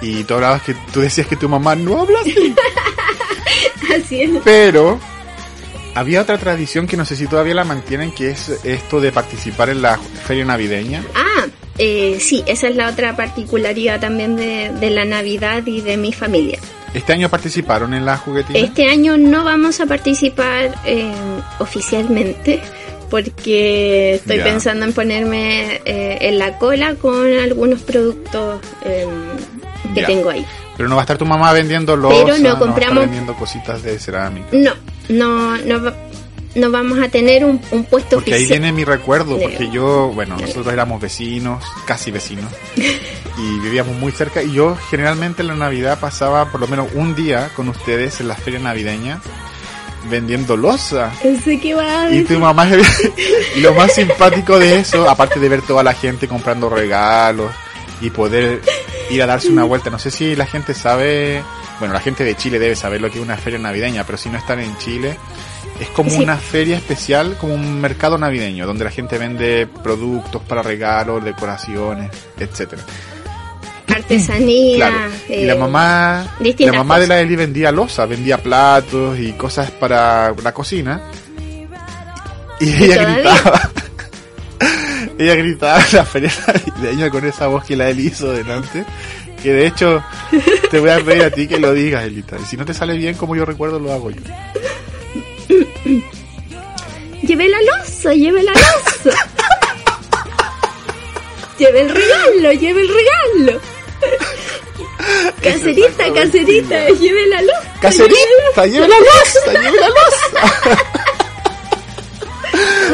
Y tú hablabas que tú decías que tu mamá no habla así. Así es. Pero Había otra tradición que no sé si todavía la mantienen, que es esto de participar en la feria navideña. Ah, eh, sí, esa es la otra particularidad también de, de la Navidad y de mi familia. ¿Este año participaron en la juguetina? Este año no vamos a participar eh, oficialmente porque estoy pensando en ponerme eh, en la cola con algunos productos eh, que tengo ahí. Pero no va a estar tu mamá vendiendo los. Pero no compramos- vendiendo cositas de cerámica. No, no, no, no vamos a tener un, un puesto Porque ahí oficial. viene mi recuerdo, porque yo, bueno, nosotros éramos vecinos, casi vecinos, y vivíamos muy cerca, y yo generalmente en la Navidad pasaba por lo menos un día con ustedes en la feria navideña vendiendo losa. Pensé que iba a Y tu mamá, y lo más simpático de eso, aparte de ver toda la gente comprando regalos y poder ir a darse una vuelta, no sé si la gente sabe, bueno, la gente de Chile debe saber lo que es una feria navideña, pero si no están en Chile, es como Sí. una feria especial, como un mercado navideño, donde la gente vende productos para regalos, decoraciones, etcétera. artesanía. Claro. Y la eh, mamá, la mamá de la Eli vendía losa, vendía platos y cosas para la cocina. Y ella todavía? gritaba. ella gritaba en la feria navideña con esa voz que la Eli hizo delante. Que de hecho, te voy a pedir a ti que lo digas, Elita. Y si no te sale bien como yo recuerdo, lo hago yo. Lleve la loza, lleve la loza. lleve el regalo, lleve el regalo. Caserita, caserita, lleve la loza. ¡Caserita! ¡Lleve la losa! ¡Lleve la losa!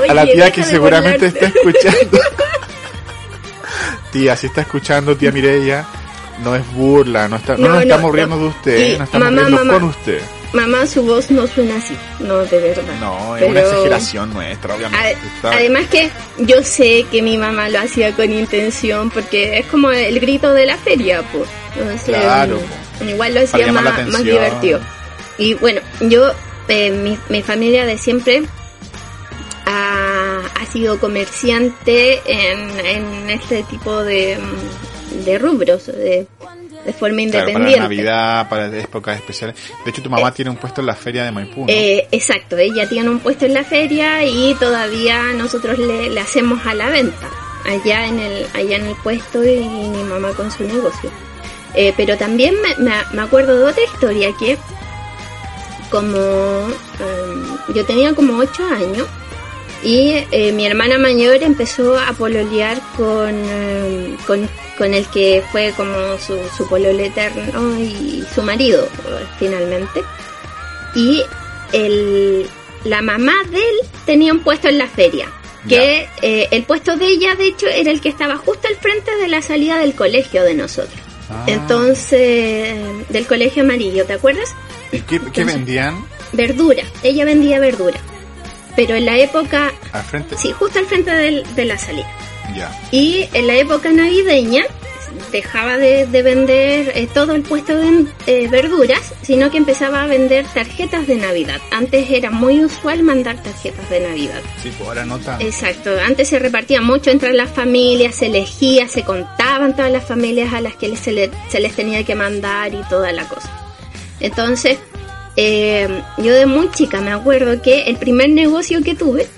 Oye, a la tía que seguramente está escuchando. tía, si está escuchando, tía Mireya, no es burla, no, está, no, No, nos no, estamos riendo de usted, Y no estamos mamá, riendo mamá. con usted. Mamá, su voz no suena así. No, de verdad. No, es una exageración nuestra, obviamente. Además que yo sé que mi mamá lo hacía con intención porque es como el grito de la feria, pues. Entonces, Claro, Igual lo hacía más, divertido. Y bueno, yo, eh, mi, mi familia de siempre ha, ha sido comerciante en, en este tipo de, mm, de rubros, de, de forma claro, para independiente. Navidad, para épocas especiales. De hecho, tu mamá tiene un puesto en la feria de Maipú, ¿no? Eh, exacto, ella tiene un puesto en la feria y todavía nosotros le, le hacemos a la venta allá en el allá en el puesto y mi mamá con su negocio. Eh, pero también me, me- me acuerdo de otra historia que como em, yo tenía como 8 años y eh, mi hermana mayor empezó a pololear con, em, con, con el que fue como su, su pololo eterno y su marido eh, finalmente. Y el, la mamá de él tenía un puesto en la feria. Que eh, el puesto de ella, de hecho, era el que estaba justo al frente de la salida del colegio de nosotros. Ah. Entonces, del colegio amarillo, ¿te acuerdas? ¿Y qué, qué vendían Verdura. Ella vendía verdura. Pero en la época, al frente? sí, justo al frente del- de la salida. Ya. Y en la época navideña dejaba de, de vender eh, todo el puesto de eh, verduras, sino que empezaba a vender tarjetas de Navidad. Antes era muy usual mandar tarjetas de Navidad. Sí, pues ahora no tanto. Exacto, antes se repartía mucho entre las familias, se elegía, se contaban todas las familias a las que se, le- se les tenía que mandar y toda la cosa. Entonces, eh, yo de muy chica me acuerdo que el primer negocio que tuve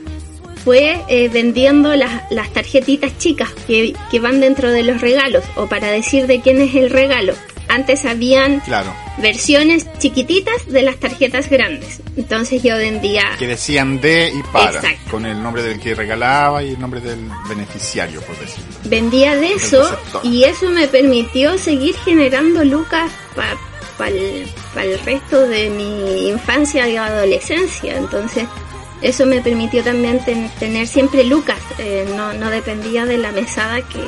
fue eh, vendiendo las, las tarjetitas chicas que, que van dentro de los regalos o para decir de quién es el regalo. Antes habían Claro. versiones chiquititas de las tarjetas grandes. Entonces yo vendía Que decían de y para. Exacto. Con el nombre del que regalaba y el nombre del beneficiario, por decirlo. vendía de eso y eso me permitió seguir generando lucas para el resto de mi infancia y adolescencia. Entonces, eso me permitió también ten- tener siempre lucas. Eh, no, no dependía de la mesada que,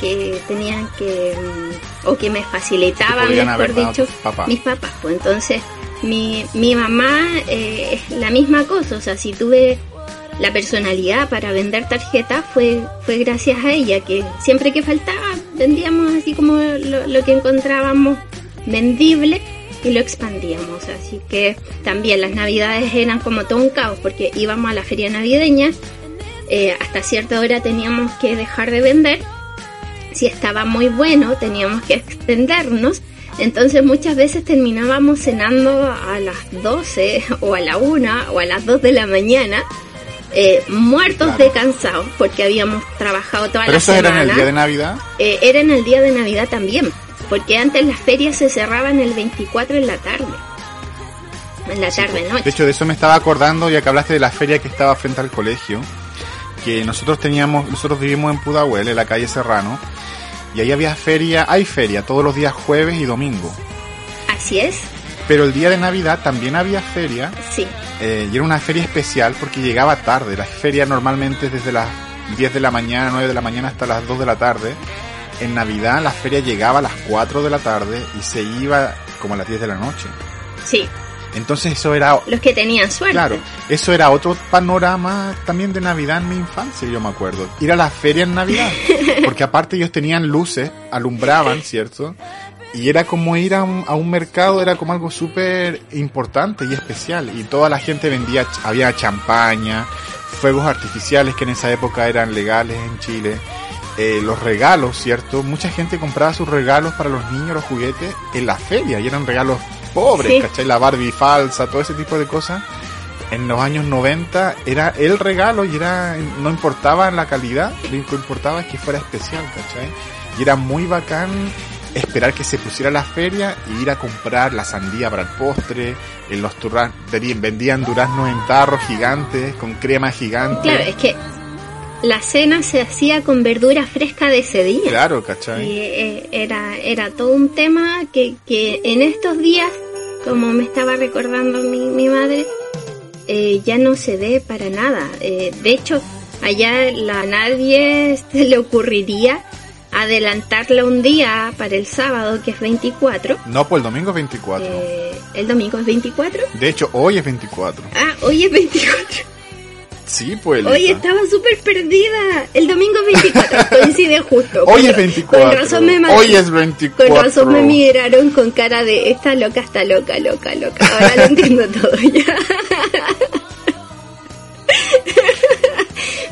que tenían que, mm, o que me facilitaban, podían mejor dicho, mis papás. Pues entonces, mi, mi mamá eh, es la misma cosa. O sea, si tuve la personalidad para vender tarjetas fue fue gracias a ella que siempre que faltaba vendíamos así como lo, lo que encontrábamos vendible y lo expandíamos. Así que también las navidades eran como todo un caos porque íbamos a la feria navideña eh, hasta cierta hora teníamos que dejar de vender. Si estaba muy bueno teníamos que extendernos. Entonces muchas veces terminábamos cenando a las 12 o a la 1 o a las 2 de la mañana, eh, muertos Claro. de cansados porque habíamos trabajado toda Pero la eso era en el día de Navidad. Eh, era en el día de Navidad también, porque antes las ferias se cerraban el 24 en la tarde. En la tarde, De noche. hecho, de eso me estaba acordando ya que hablaste de la feria que estaba frente al colegio. Que nosotros teníamos, nosotros vivimos en Pudahuel, en la calle Serrano. Y ahí había feria, hay feria todos los días jueves y domingo. Así es, Pero el día de Navidad también había feria. sí. eh, y era una feria especial porque llegaba tarde. La feria normalmente es desde las 10 de la mañana, 9 de la mañana hasta las 2 de la tarde. En Navidad la feria llegaba a las 4 de la tarde y se iba como a las 10 de la noche. Sí, Entonces eso era los que tenían suerte. Claro, eso era otro panorama también de Navidad en mi infancia, yo me acuerdo. Ir a la feria en Navidad, porque aparte ellos tenían luces, alumbraban, ¿cierto? Y era como ir a un, a un mercado, era como algo súper importante y especial. Y toda la gente vendía, había champaña, fuegos artificiales que en esa época eran legales en Chile. Eh, los regalos, ¿cierto? Mucha gente compraba sus regalos para los niños, los juguetes, en la feria, y eran regalos pobres, Sí. ¿cachai? La Barbie falsa, todo ese tipo de cosas. En los años 90 era el regalo y era no importaba la calidad, lo que importaba es que fuera especial, ¿cachai? Y era muy bacán esperar que se pusiera la feria y ir a comprar la sandía para el postre, en los turras, vendían duraznos en tarros gigantes, con crema gigante. Claro, es que la cena se hacía con verdura fresca de ese día. Claro, ¿cachai? Y eh, era, era todo un tema que, que en estos días, como me estaba recordando mi, mi madre, eh, ya no se ve para nada. Eh, de hecho, allá la, a nadie se le ocurriría adelantarla un día para el sábado, que es 24. No, pues el domingo es 24. Eh, el domingo es 24. De hecho, hoy es 24. Ah, hoy es 24. Sí, pues. Estaba súper perdida. El domingo es 24. Coincide justo. Hoy es 24. Con razón me Hoy es 24. Con razón me miraron con cara de esta loca está loca, loca, loca. Ahora lo entiendo todo ya.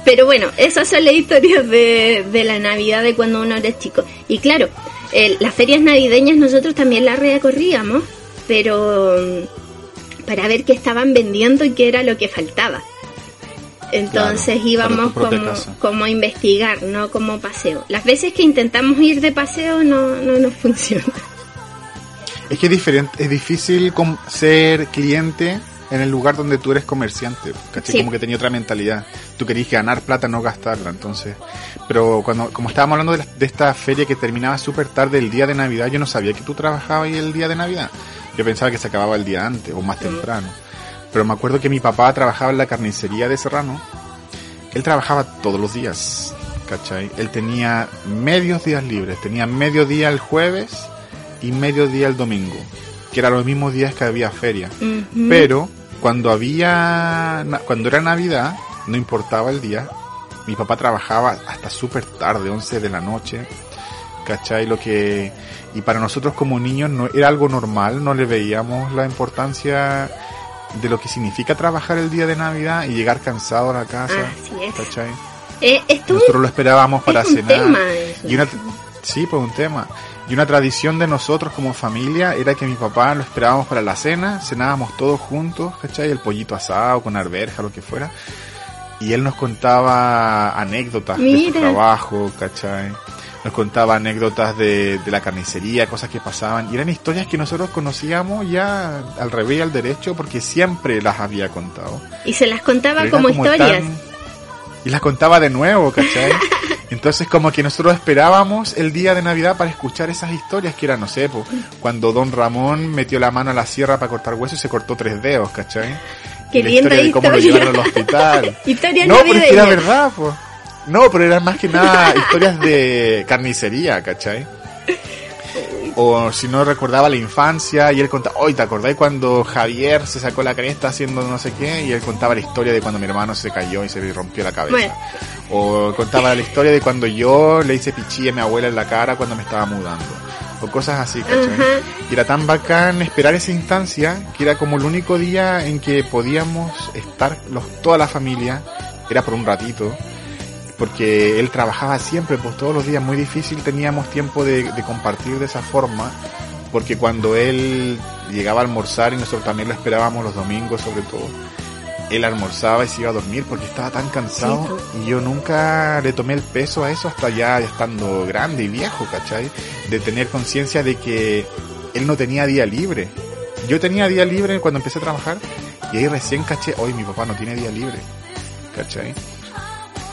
Pero bueno, esas son las historias de, de la Navidad de cuando uno era chico. Y claro, el- las ferias navideñas nosotros también las recorríamos, pero mm, para ver qué estaban vendiendo y qué era lo que faltaba. Entonces Claro, íbamos como, casa. como a investigar, no como paseo. Las veces que intentamos ir de paseo no, no nos funciona. Es que es diferente, es difícil ser cliente en el lugar donde tú eres comerciante, ¿cachai? Sí. Como que tenía otra mentalidad. Tú querías ganar plata, no gastarla, entonces. Pero cuando, como estábamos hablando de, la- de esta feria que terminaba súper tarde el día de Navidad, yo no sabía que tú trabajabas ahí el día de Navidad. Yo pensaba que se acababa el día antes o más temprano. Pero me acuerdo que mi papá trabajaba en la carnicería de Serrano. Él trabajaba todos los días, ¿cachai? Él tenía medios días libres. Tenía medio día el jueves y medio día el domingo. Que eran los mismos días que había feria. Pero cuando había, cuando era Navidad, no importaba el día, mi papá trabajaba hasta súper tarde, 11 de la noche, ¿cachai? Lo que, y para nosotros como niños no, era algo normal, no le veíamos la importancia de lo que significa trabajar el día de Navidad y llegar cansado a la casa, Así es. ¿cachai? Eh, Nosotros lo esperábamos para es un cenar. tema eso. Y una, sí, pues un tema. Y una tradición de nosotros como familia era que mi papá lo esperábamos para la cena, cenábamos todos juntos, ¿cachai? El pollito asado con arberja, lo que fuera. Y él nos contaba anécdotas de su trabajo, ¿cachai? Nos contaba anécdotas de, de la carnicería, cosas que pasaban. Y eran historias que nosotros conocíamos ya al revés y al derecho porque siempre las había contado. Y se las contaba como historias. tan- Y las contaba de nuevo, ¿cachai? Entonces como que nosotros esperábamos el día de Navidad para escuchar esas historias que eran, no sé, po, cuando Don Ramón metió la mano a la sierra para cortar huesos y se cortó tres dedos, ¿cachai? Qué Y la linda historia de cómo lo llevaron al hospital. Historia no, pero es que era navideña. verdad, pues. No, pero eran más que nada historias de carnicería, ¿cachai? O si no recordaba la infancia y él contaba, hoy ¿te acordás cuando Javier se sacó la cresta haciendo no sé qué? Y él contaba la historia de cuando mi hermano se cayó y se le rompió la cabeza. Bueno. O contaba la historia de cuando yo le hice pichí a mi abuela en la cara cuando me estaba mudando. O cosas así, ¿cachai? Y era tan bacán esperar esa instancia que era como el único día en que podíamos estar los, toda la familia, era por un ratito, porque él trabajaba siempre, pues todos los días muy difícil teníamos tiempo de, de compartir de esa forma, porque cuando él llegaba a almorzar y nosotros también lo esperábamos los domingos sobre todo, él almorzaba y se iba a dormir porque estaba tan cansado y yo nunca le tomé el peso a eso hasta ya estando grande y viejo, ¿cachai? De tener conciencia de que él no tenía día libre. Yo tenía día libre cuando empecé a trabajar y ahí recién caché, hoy mi papá no tiene día libre, ¿cachai?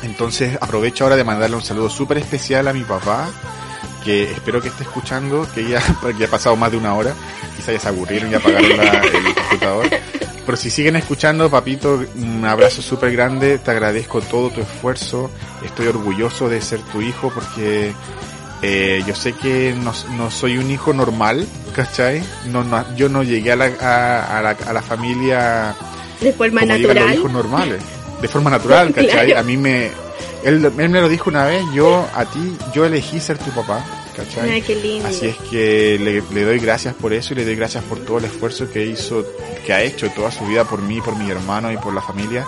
Entonces aprovecho ahora de mandarle un saludo súper especial a mi papá, que espero que esté escuchando, que ya, porque ha pasado más de una hora, quizá ya se aburrieron y apagaron la- el computador. Pero si siguen escuchando, papito, un abrazo súper grande, te agradezco todo tu esfuerzo, estoy orgulloso de ser tu hijo porque eh, yo sé que no, no soy un hijo normal, ¿cachai? No, no, yo no llegué a la, a, a la, a la familia De forma como llegan los natural. hijos normales, de forma natural, ¿cachai? Claro. A mí me, él, él me lo dijo una vez, yo, a ti, yo elegí ser tu papá, ¿cachai? Ay, qué lindo. Así es que le, le doy gracias por eso y le doy gracias por todo el esfuerzo que hizo, que ha hecho toda su vida por mí, por mi hermano y por la familia.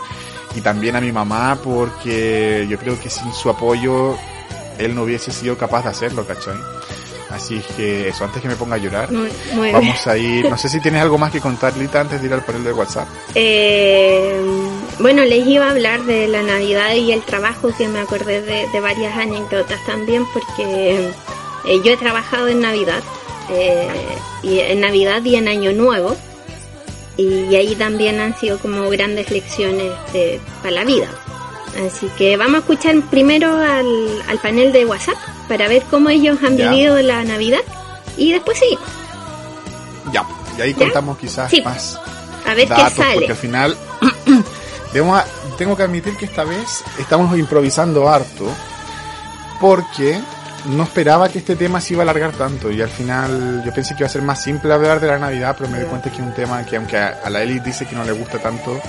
Y también a mi mamá porque yo creo que sin su apoyo él no hubiese sido capaz de hacerlo, ¿cachai? Así es que eso, antes que me ponga a llorar, Muy, muy bien. vamos a ir, no sé si tienes algo más que contar, Lita, antes de ir al panel de WhatsApp. Eh, bueno, les iba a hablar de la Navidad y el trabajo, que me acordé de, de varias anécdotas también, porque eh, yo he trabajado en Navidad, eh, y en Navidad y en Año Nuevo, y ahí también han sido como grandes lecciones de- para la vida. Así que vamos a escuchar primero al, al panel de WhatsApp para ver cómo ellos han Ya. vivido la Navidad y después sí, Ya, y ahí ¿Ya? contamos quizás Sí. más a ver datos, qué sale. porque al final tengo que admitir que esta vez estamos improvisando harto, porque no esperaba que este tema se iba a alargar tanto y al final yo pensé que iba a ser más simple hablar de la Navidad, pero me di cuenta que es un tema que aunque a, a la Eli dice que no le gusta tanto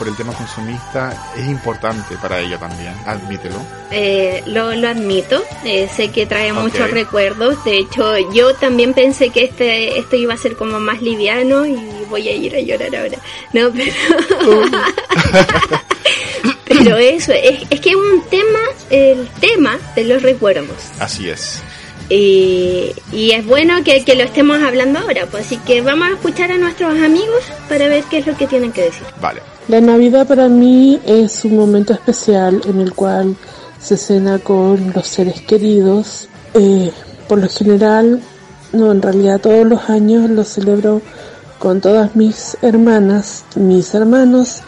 por el tema consumista, es importante para ella también, admítelo. Eh, lo, lo admito, eh, sé que trae muchos recuerdos, de hecho yo también pensé que este esto iba a ser como más liviano y voy a ir a llorar ahora. No, pero pero eso, es, es que es un tema, el tema de los recuerdos. Así es. Y, y es bueno que, que lo estemos hablando ahora, pues así que vamos a escuchar a nuestros amigos para ver qué es lo que tienen que decir. Vale. La Navidad para mí es un momento especial en el cual se cena con los seres queridos. Eh, por lo general, no, en realidad todos los años lo celebro con todas mis hermanas, mis hermanos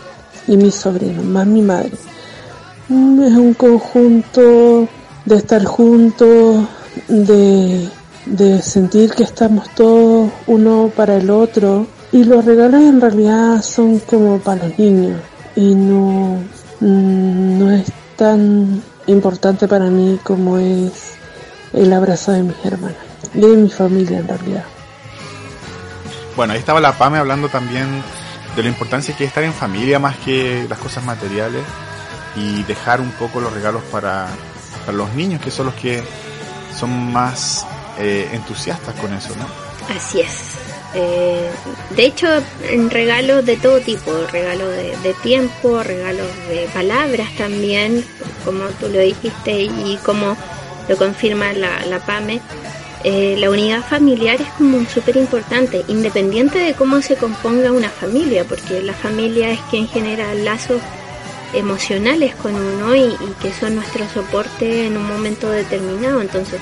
y mis sobrinos, más mi madre. Es un conjunto de estar juntos, de, de sentir que estamos todos uno para el otro. Y los regalos en realidad son como para los niños y no, mm, no es tan importante para mí como es el abrazo de mis hermanas de mi familia en realidad. Bueno, ahí estaba la PAME hablando también de la importancia que es estar en familia más que las cosas materiales y dejar un poco los regalos para, para los niños, que son los que son más eh, entusiastas con eso, ¿no? Así es. Eh, de hecho, regalos de todo tipo, regalos de, de tiempo, regalos de palabras también, como tú lo dijiste y como lo confirma la, la PAME, eh, la unidad familiar es como súper importante, independiente de cómo se componga una familia, porque la familia es quien genera lazos emocionales con uno y, y que son nuestro soporte en un momento determinado. Entonces,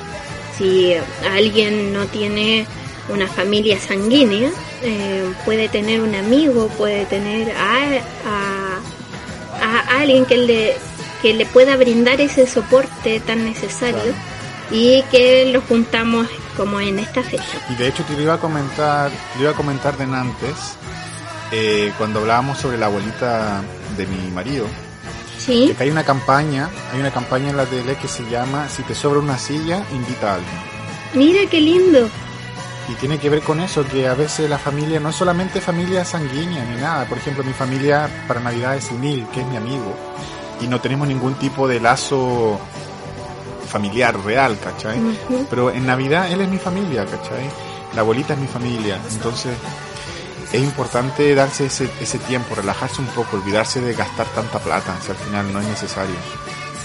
si alguien no tiene una familia sanguínea, eh, puede tener un amigo, puede tener a, a- a alguien que le, que le pueda brindar ese soporte tan necesario y que lo juntamos como en esta fecha. Y de hecho te lo iba a comentar, te lo iba a comentar de antes, eh, cuando hablábamos sobre la abuelita de mi marido, ¿Sí? que hay una campaña, hay una campaña en la tele que se llama Si te sobra una silla, invita a alguien. Mira qué lindo. Y tiene que ver con eso, que a veces la familia no es solamente familia sanguínea ni nada. Por ejemplo, mi familia para Navidad es Nil, que es mi amigo. Y no tenemos ningún tipo de lazo familiar real, ¿cachai? Ujú. Pero en Navidad él es mi familia, ¿cachai? La abuelita es mi familia. Entonces es importante darse ese, ese tiempo, relajarse un poco, olvidarse de gastar tanta plata, si al final no es necesario,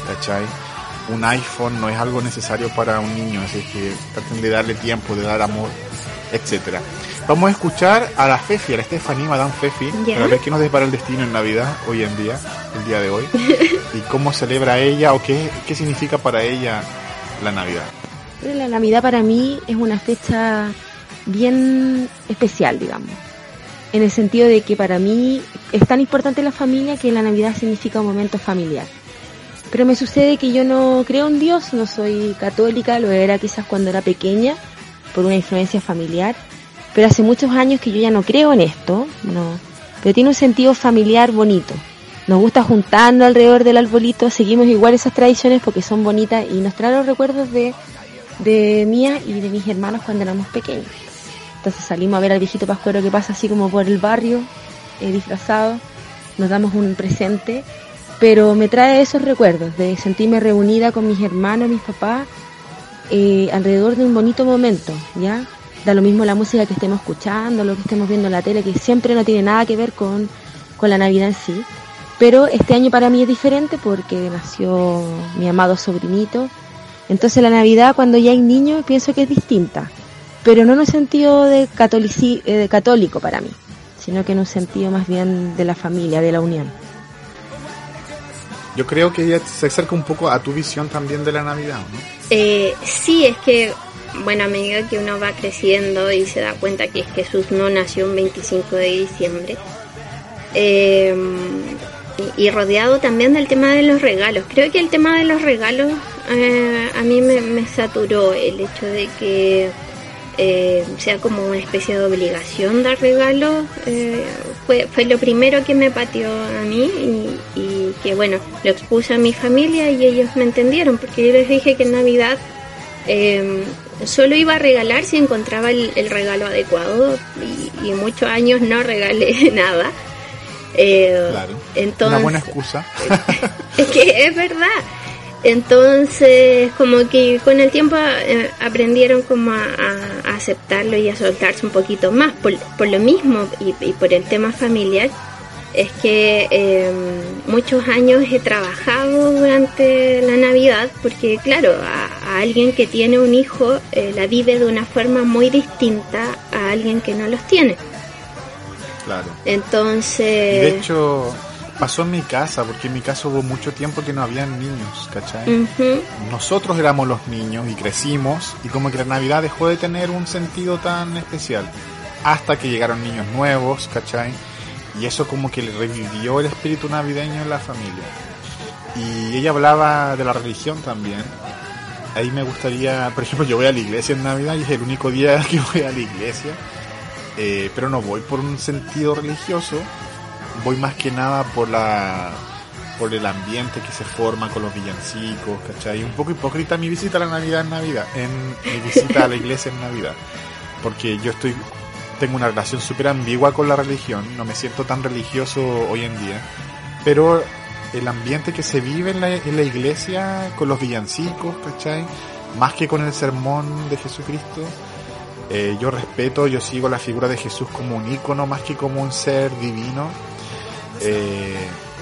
¿cachai? Un iPhone no es algo necesario para un niño, así que traten de darle tiempo, de dar amor. etcétera. Vamos a escuchar a la Fefi, a la Estefanía Madame Fefi, Ya. para ver qué nos depara el destino en Navidad, hoy en día, el día de hoy, y cómo celebra ella o qué, qué significa para ella la Navidad. La Navidad para mí es una fecha bien especial, digamos. En el sentido de que para mí es tan importante la familia que la Navidad significa un momento familiar. Pero me sucede que yo no creo en Dios, no soy católica, lo era quizás cuando era pequeña, por una influencia familiar. Pero hace muchos años que yo ya no creo en esto, no. Pero tiene un sentido familiar bonito. Nos gusta juntando alrededor del arbolito, seguimos igual esas tradiciones porque son bonitas y nos traen los recuerdos de de mía y de mis hermanos cuando éramos pequeños. Entonces salimos a ver al viejito pascuero que pasa así como por el barrio, eh, disfrazado, nos damos un presente, pero me trae esos recuerdos de sentirme reunida con mis hermanos, mis papás, eh, alrededor de un bonito momento, ¿ya? Da lo mismo la música que estemos escuchando, lo que estemos viendo en la tele, que siempre no tiene nada que ver con, con la Navidad en sí. Pero este año para mí es diferente porque nació mi amado sobrinito, entonces la Navidad cuando ya hay niños pienso que es distinta, pero no en un sentido de, catolici- eh, de católico para mí, sino que en un sentido más bien de la familia, de la unión. Yo creo que ella se acerca un poco a tu visión también de la Navidad, ¿no? Eh, sí, es que, bueno, a medida que uno va creciendo y se da cuenta que Jesús no nació un 25 de diciembre, eh, y, y rodeado también del tema de los regalos. Creo que el tema de los regalos eh, a mí me, me saturó el hecho de que eh, sea como una especie de obligación dar regalos. eh, fue, fue lo primero que me pateó a mí y, y que bueno, lo expuse a mi familia y ellos me entendieron porque yo les dije que en Navidad eh, solo iba a regalar si encontraba el, el regalo adecuado y, y muchos años no regalé nada. Eh, Claro. entonces, Una buena excusa. es que es verdad. Entonces, como que con el tiempo eh, aprendieron como a, aceptarlo y a soltarse un poquito más. Por, por lo mismo y, y por el tema familiar, es que eh, muchos años he trabajado durante la Navidad, porque claro, a, a alguien que tiene un hijo eh, la vive de una forma muy distinta a alguien que no los tiene. Claro. Entonces... Y de hecho, pasó en mi casa, porque en mi casa hubo mucho tiempo que no habían niños, ¿cachai? Nosotros éramos los niños y crecimos, y como que la Navidad dejó de tener un sentido tan especial. Hasta que llegaron niños nuevos, ¿cachai? Y eso como que le revivió el espíritu navideño en la familia. Y ella hablaba de la religión también. Ahí me gustaría, por ejemplo, yo voy a la iglesia en Navidad y es el único día que voy a la iglesia. Eh, pero no voy por un sentido religioso, voy más que nada por la por el ambiente que se forma con los villancicos, ¿cachai? Un poco hipócrita mi visita a la Navidad en Navidad, en mi visita a la iglesia en Navidad, porque yo estoy tengo una relación súper ambigua con la religión, no me siento tan religioso hoy en día, pero el ambiente que se vive en la, iglesia con los villancicos, ¿cachai? Más que con el sermón de Jesucristo, eh, yo respeto, yo sigo la figura de Jesús como un ícono más que como un ser divino. Eh,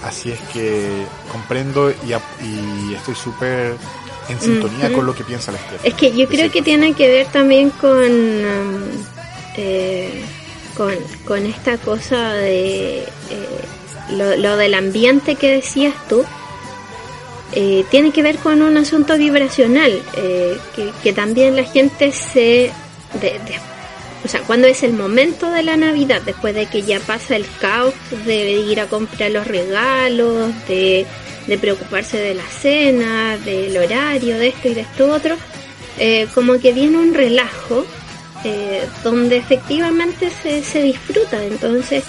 así es que comprendo y, y estoy súper en sintonía con lo que piensa la Esther. Es que yo creo que tiene que ver también con, um, eh, con, con esta cosa de eh, lo, lo del ambiente que decías tú. eh, tiene que ver con un asunto vibracional, que, que también la gente se... de- o sea, cuando es el momento de la Navidad, después de que ya pasa el caos de ir a comprar los regalos, de, preocuparse de la cena, del horario, de esto y de esto otro, eh, como que viene un relajo eh, donde efectivamente se, disfruta. Entonces,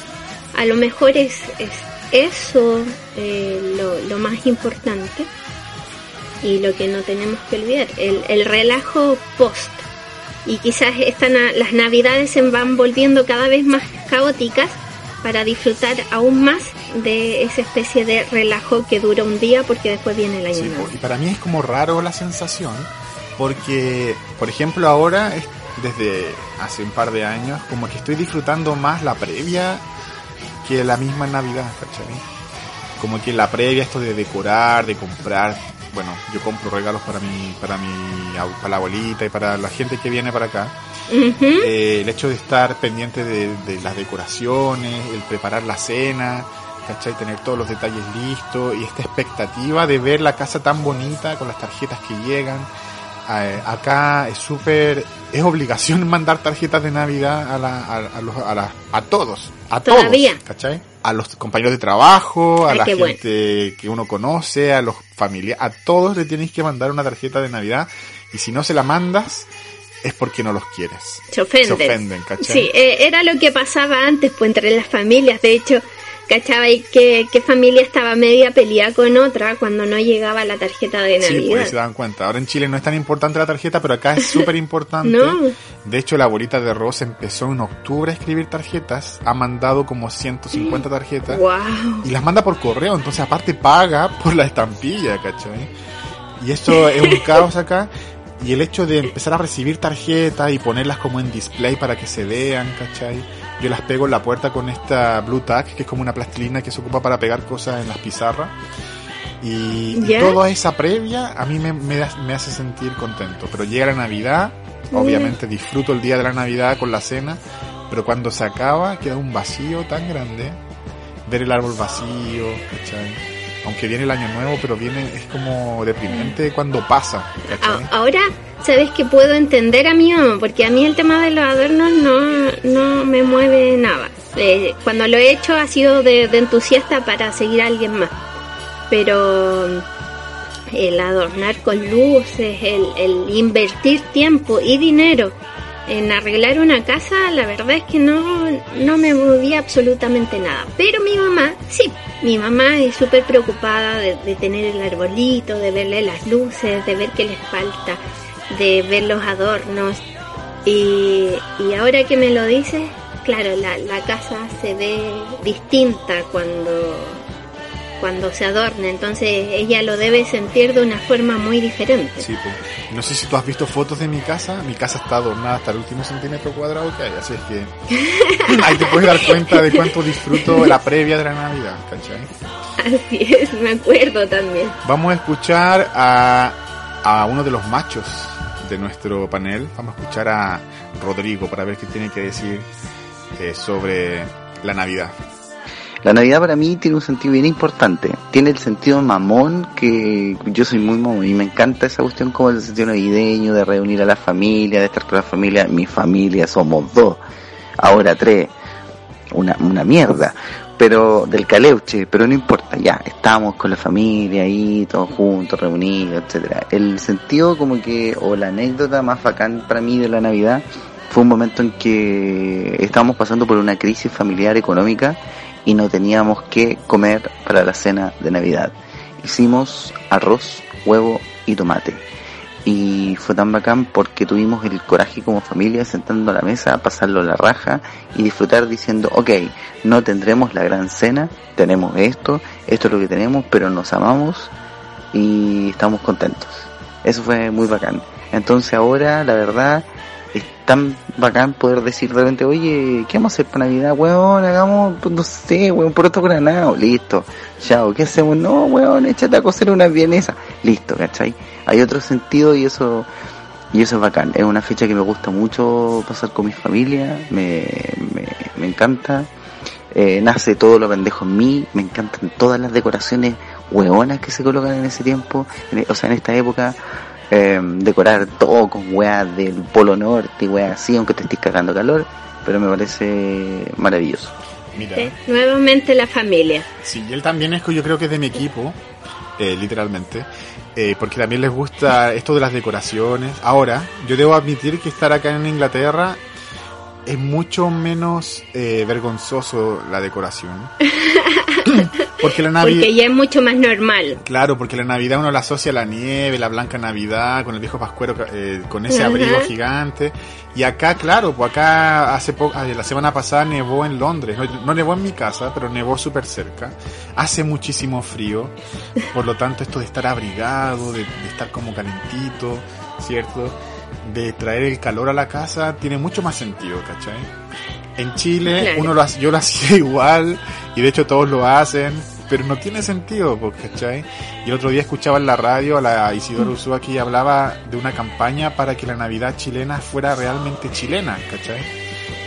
a lo mejor es, es eso eh, lo, más importante y lo que no tenemos que olvidar, el relajo post. Y quizás esta na- las navidades se van volviendo cada vez más caóticas para disfrutar aún más de esa especie de relajo que dura un día porque después viene el año Sí, nuevo. y para mí es como raro la sensación, porque, por ejemplo, ahora, es- desde hace un par de años, como que estoy disfrutando más la previa que la misma Navidad, ¿cachai? Como que la previa, esto de decorar, de comprar, bueno, yo compro regalos para mi, para mi, para la abuelita y para la gente que viene para acá. Eh, el hecho de estar pendiente de, de las decoraciones, el preparar la cena, ¿cachai? Tener todos los detalles listos y esta expectativa de ver la casa tan bonita con las tarjetas que llegan. Eh, acá es súper, es obligación mandar tarjetas de Navidad a, la, a, a los- a la- a todos, a Todavía. todos, ¿cachai? A los compañeros de trabajo, a Ay, la bueno. gente que uno conoce, a los familiares, a todos le tienes que mandar una tarjeta de Navidad y si no se la mandas es porque no los quieres. Se ofenden. Se ofenden, ¿cachai? Sí, eh, era lo que pasaba antes, pues entre las familias. De hecho, ¿cachaba? Y que, que familia estaba media peleada con otra cuando no llegaba la tarjeta de Sí, Navidad. pues se dan cuenta. Ahora en Chile no es tan importante la tarjeta, pero acá es súper importante. No. De hecho, la abuelita de Rosa empezó en octubre a escribir tarjetas. Ha mandado como 150 tarjetas. Wow. Y las manda por correo. Entonces, aparte, paga por la estampilla, ¿cachai? Y esto es un caos acá. Y el hecho de empezar a recibir tarjetas y ponerlas como en display para que se vean, ¿cachai? Yo las pego en la puerta con esta Blue Tack, que es como una plastilina que se ocupa para pegar cosas en las pizarras. Y, toda esa previa a mí me, me, me hace sentir contento. Pero llega la Navidad, obviamente disfruto el día de la Navidad con la cena, pero cuando se acaba queda un vacío tan grande. Ver el árbol vacío, ¿cachai? Aunque viene el año nuevo, pero viene, es como deprimente cuando pasa, ¿cachai? Ahora, ¿sabes que puedo entender a mi mamá? Porque a mí el tema de los adornos no, no me mueve nada. Eh, cuando lo he hecho ha sido de, de entusiasta para seguir a alguien más. Pero el adornar con luces, el, el invertir tiempo y dinero en arreglar una casa, la verdad es que no, no me movía absolutamente nada. Pero mi mamá, sí, mi mamá es súper preocupada de, tener el arbolito, de verle las luces, de ver qué les falta, de ver los adornos. Y, y ahora que me lo dices, claro, la, la casa se ve distinta cuando, cuando se adorna, entonces ella lo debe sentir de una forma muy diferente. Sí, pues. No sé si tú has visto fotos de mi casa. Mi casa está adornada hasta el último centímetro cuadrado que hay, así es que ahí te puedes dar cuenta de cuánto disfruto la previa de la Navidad, ¿cachai? Así es, me acuerdo también. Vamos a escuchar a, a uno de los machos de nuestro panel. Vamos a escuchar a Rodrigo para ver qué tiene que decir eh, sobre la Navidad. La Navidad para mí tiene un sentido bien importante. Tiene el sentido mamón, que yo soy muy mamón y me encanta esa cuestión como el sentido navideño, de reunir a la familia, de estar con la familia. Mi familia somos dos, ahora tres. Una, una mierda. Pero del caleuche, pero no importa, ya, estamos con la familia ahí, todos juntos, reunidos, etcétera. El sentido como que, o la anécdota más bacán para mí de la Navidad, fue un momento en que estábamos pasando por una crisis familiar económica y no teníamos que comer para la cena de Navidad. Hicimos arroz, huevo y tomate. Y fue tan bacán porque tuvimos el coraje como familia sentando a la mesa, pasarlo la raja y disfrutar diciendo, ok, no tendremos la gran cena, tenemos esto, esto es lo que tenemos, pero nos amamos y estamos contentos. Eso fue muy bacán. Entonces ahora, la verdad, es tan bacán poder decir de repente, oye, ¿qué vamos a hacer para Navidad, weón? Hagamos, pues, no sé, weón, por otro granado, listo. Chao, ¿qué hacemos? No, weón, échate a cocer una vienesa. Listo, ¿cachai? Hay otro sentido y eso, y eso es bacán. Es una fecha que me gusta mucho pasar con mi familia, me, me, me encanta. Eh, nace todo lo pendejo en mí, me encantan todas las decoraciones hueonas que se colocan en ese tiempo, en- o sea, en esta época eh, decorar todo con weas del Polo Norte y weas así, aunque te estés cagando calor, pero me parece maravilloso. Mira, Sí, Nuevamente la familia. sí, y él también es que yo creo que es de mi equipo, eh, literalmente, eh, porque también les gusta esto de las decoraciones. Ahora, yo debo admitir que estar acá en Inglaterra es mucho menos eh, vergonzoso la decoración. porque la Navidad... Porque ya es mucho más normal. Claro, porque la Navidad uno la asocia a la nieve, la blanca Navidad, con el viejo Pascuero, eh, con ese Ajá. abrigo gigante. Y acá, claro, pues acá hace poco, la semana pasada nevó en Londres. No, no nevó en mi casa, pero nevó súper cerca. Hace muchísimo frío. Por lo tanto, esto de estar abrigado, de, de estar como calentito, ¿cierto? De traer el calor a la casa, tiene mucho más sentido, ¿cachai? En Chile, Claro. uno lo hace, yo lo hacía igual, y de hecho todos lo hacen. Pero no tiene sentido, ¿cachai? Y el otro día escuchaba en la radio a la Isidora Ursúa que hablaba de una campaña para que la Navidad chilena fuera realmente chilena, ¿cachai?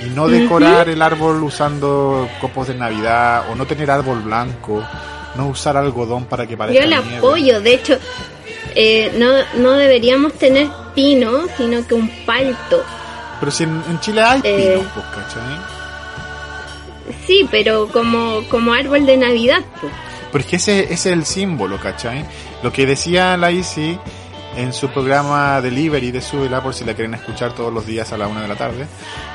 Y no decorar el árbol usando copos de Navidad o no tener árbol blanco, no usar algodón para que parezca Yo la nieve. apoyo, de hecho, eh, no, no deberíamos tener pino, sino que un palto. Pero si en, en Chile hay Eh. pinos, ¿cachai? Sí, pero como, como árbol de Navidad, pues. Pero es que ese, ese es el símbolo, ¿cachai? Lo que decía la Isi en su programa Delivery de Súbela, por si la quieren escuchar todos los días a la una de la tarde,